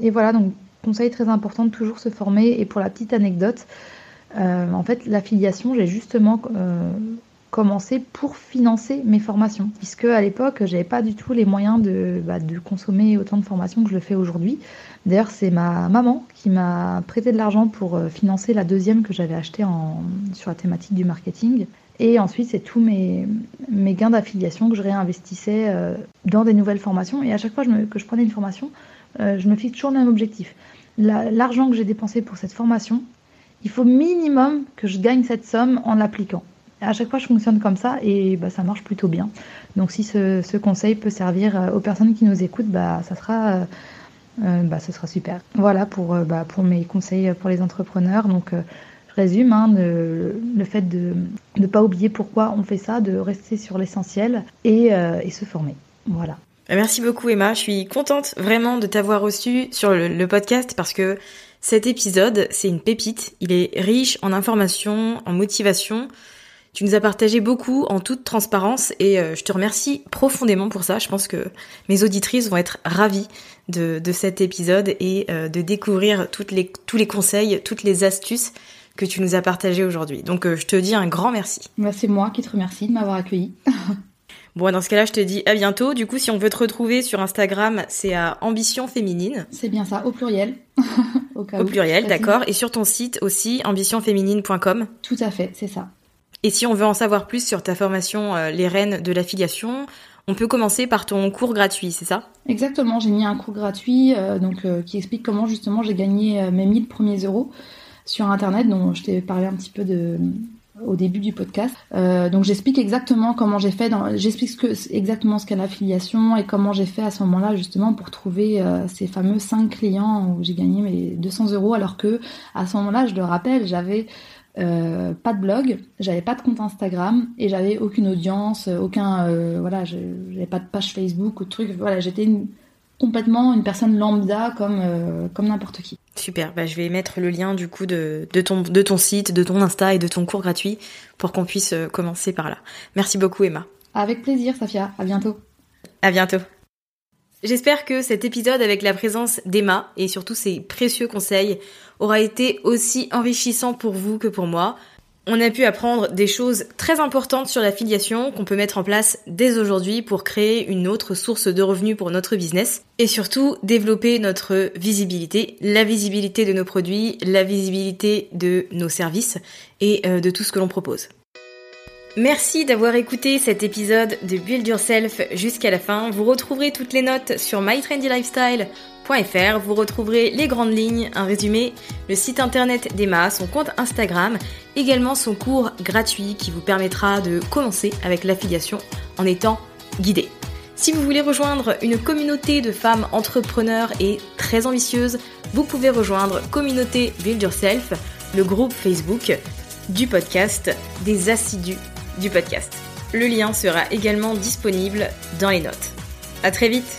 et voilà, donc conseil très important de toujours se former. Et pour la petite anecdote, euh, en fait, l'affiliation, j'ai justement euh, commencé pour financer mes formations, puisque à l'époque, j'avais pas du tout les moyens de, bah, de, consommer autant de formations que je le fais aujourd'hui. D'ailleurs, c'est ma maman qui m'a prêté de l'argent pour euh, financer la deuxième que j'avais achetée en, sur la thématique du marketing. Et ensuite, c'est tous mes, mes gains d'affiliation que je réinvestissais dans des nouvelles formations. Et à chaque fois que je prenais une formation, je me fixe toujours le même objectif l'argent que j'ai dépensé pour cette formation, il faut minimum que je gagne cette somme en l'appliquant. À chaque fois, je fonctionne comme ça et bah, ça marche plutôt bien. Donc, si ce, conseil peut servir euh, aux personnes qui nous écoutent, bah, ça sera, euh, euh, bah, ce sera super. Voilà pour, bah, pour mes conseils pour les entrepreneurs. Donc, je résume hein, le, fait de ne pas oublier pourquoi on fait ça, de rester sur l'essentiel et, et se former. Voilà. Euh, merci beaucoup Emma, je suis contente vraiment de t'avoir reçu sur le, podcast parce que cet épisode, c'est une pépite, il est riche en informations, en motivation. Tu nous as partagé beaucoup en toute transparence et euh, je te remercie profondément pour ça. Je pense que mes auditrices vont être ravies de, cet épisode et euh, de découvrir toutes les, tous les conseils, toutes les astuces que tu nous as partagées aujourd'hui. Donc je te dis un grand merci. Bah, c'est moi qui te remercie de m'avoir accueilli. (laughs) Bon, dans ce cas-là, je te dis à bientôt. Du coup, si on veut te retrouver sur Instagram, c'est à Ambition Féminine. C'est bien ça, au pluriel. (laughs) au, pluriel, d'accord. Et sur ton site aussi, ambitionféminine.com. Tout à fait, c'est ça. Et si on veut en savoir plus sur ta formation euh, Les Reines de l'affiliation, on peut commencer par ton cours gratuit, c'est ça? Exactement, j'ai mis un cours gratuit euh, donc, euh, qui explique comment justement j'ai gagné mes 1000 premiers euros sur Internet, dont je t'ai parlé un petit peu de, au début du podcast. Donc j'explique exactement comment j'ai fait, j'explique ce exactement ce qu'est l'affiliation et comment j'ai fait à ce moment-là justement pour trouver ces fameux 5 clients où j'ai gagné mes 200 euros alors que à ce moment-là, je le rappelle, j'avais euh, pas de blog, j'avais pas de compte Instagram et j'avais aucune audience, aucun voilà, j'avais pas de page Facebook ou de truc. Voilà, j'étais complètement une personne lambda comme, euh, comme n'importe qui. Super, bah, je vais mettre le lien du coup de, de, ton, de ton site, de ton Insta et de ton cours gratuit pour qu'on puisse euh, commencer par là. Merci beaucoup Emma. Avec plaisir Safia, à bientôt. À bientôt. J'espère que cet épisode avec la présence d'Emma et surtout ses précieux conseils aura été aussi enrichissant pour vous que pour moi. On a pu apprendre des choses très importantes sur l'affiliation qu'on peut mettre en place dès aujourd'hui pour créer une autre source de revenus pour notre business et surtout développer notre visibilité, la visibilité de nos produits, la visibilité de nos services et euh, de tout ce que l'on propose. Merci d'avoir écouté cet épisode de Build Yourself jusqu'à la fin. Vous retrouverez toutes les notes sur vous retrouverez les grandes lignes, un résumé, le site internet d'Emma, son compte Instagram, également son cours gratuit qui vous permettra de commencer avec l'affiliation en étant guidé. Si vous voulez rejoindre une communauté de femmes entrepreneurs et très ambitieuses, vous pouvez rejoindre Communauté Build Yourself, le groupe Facebook du podcast, des assidus du podcast. Le lien sera également disponible dans les notes. À très vite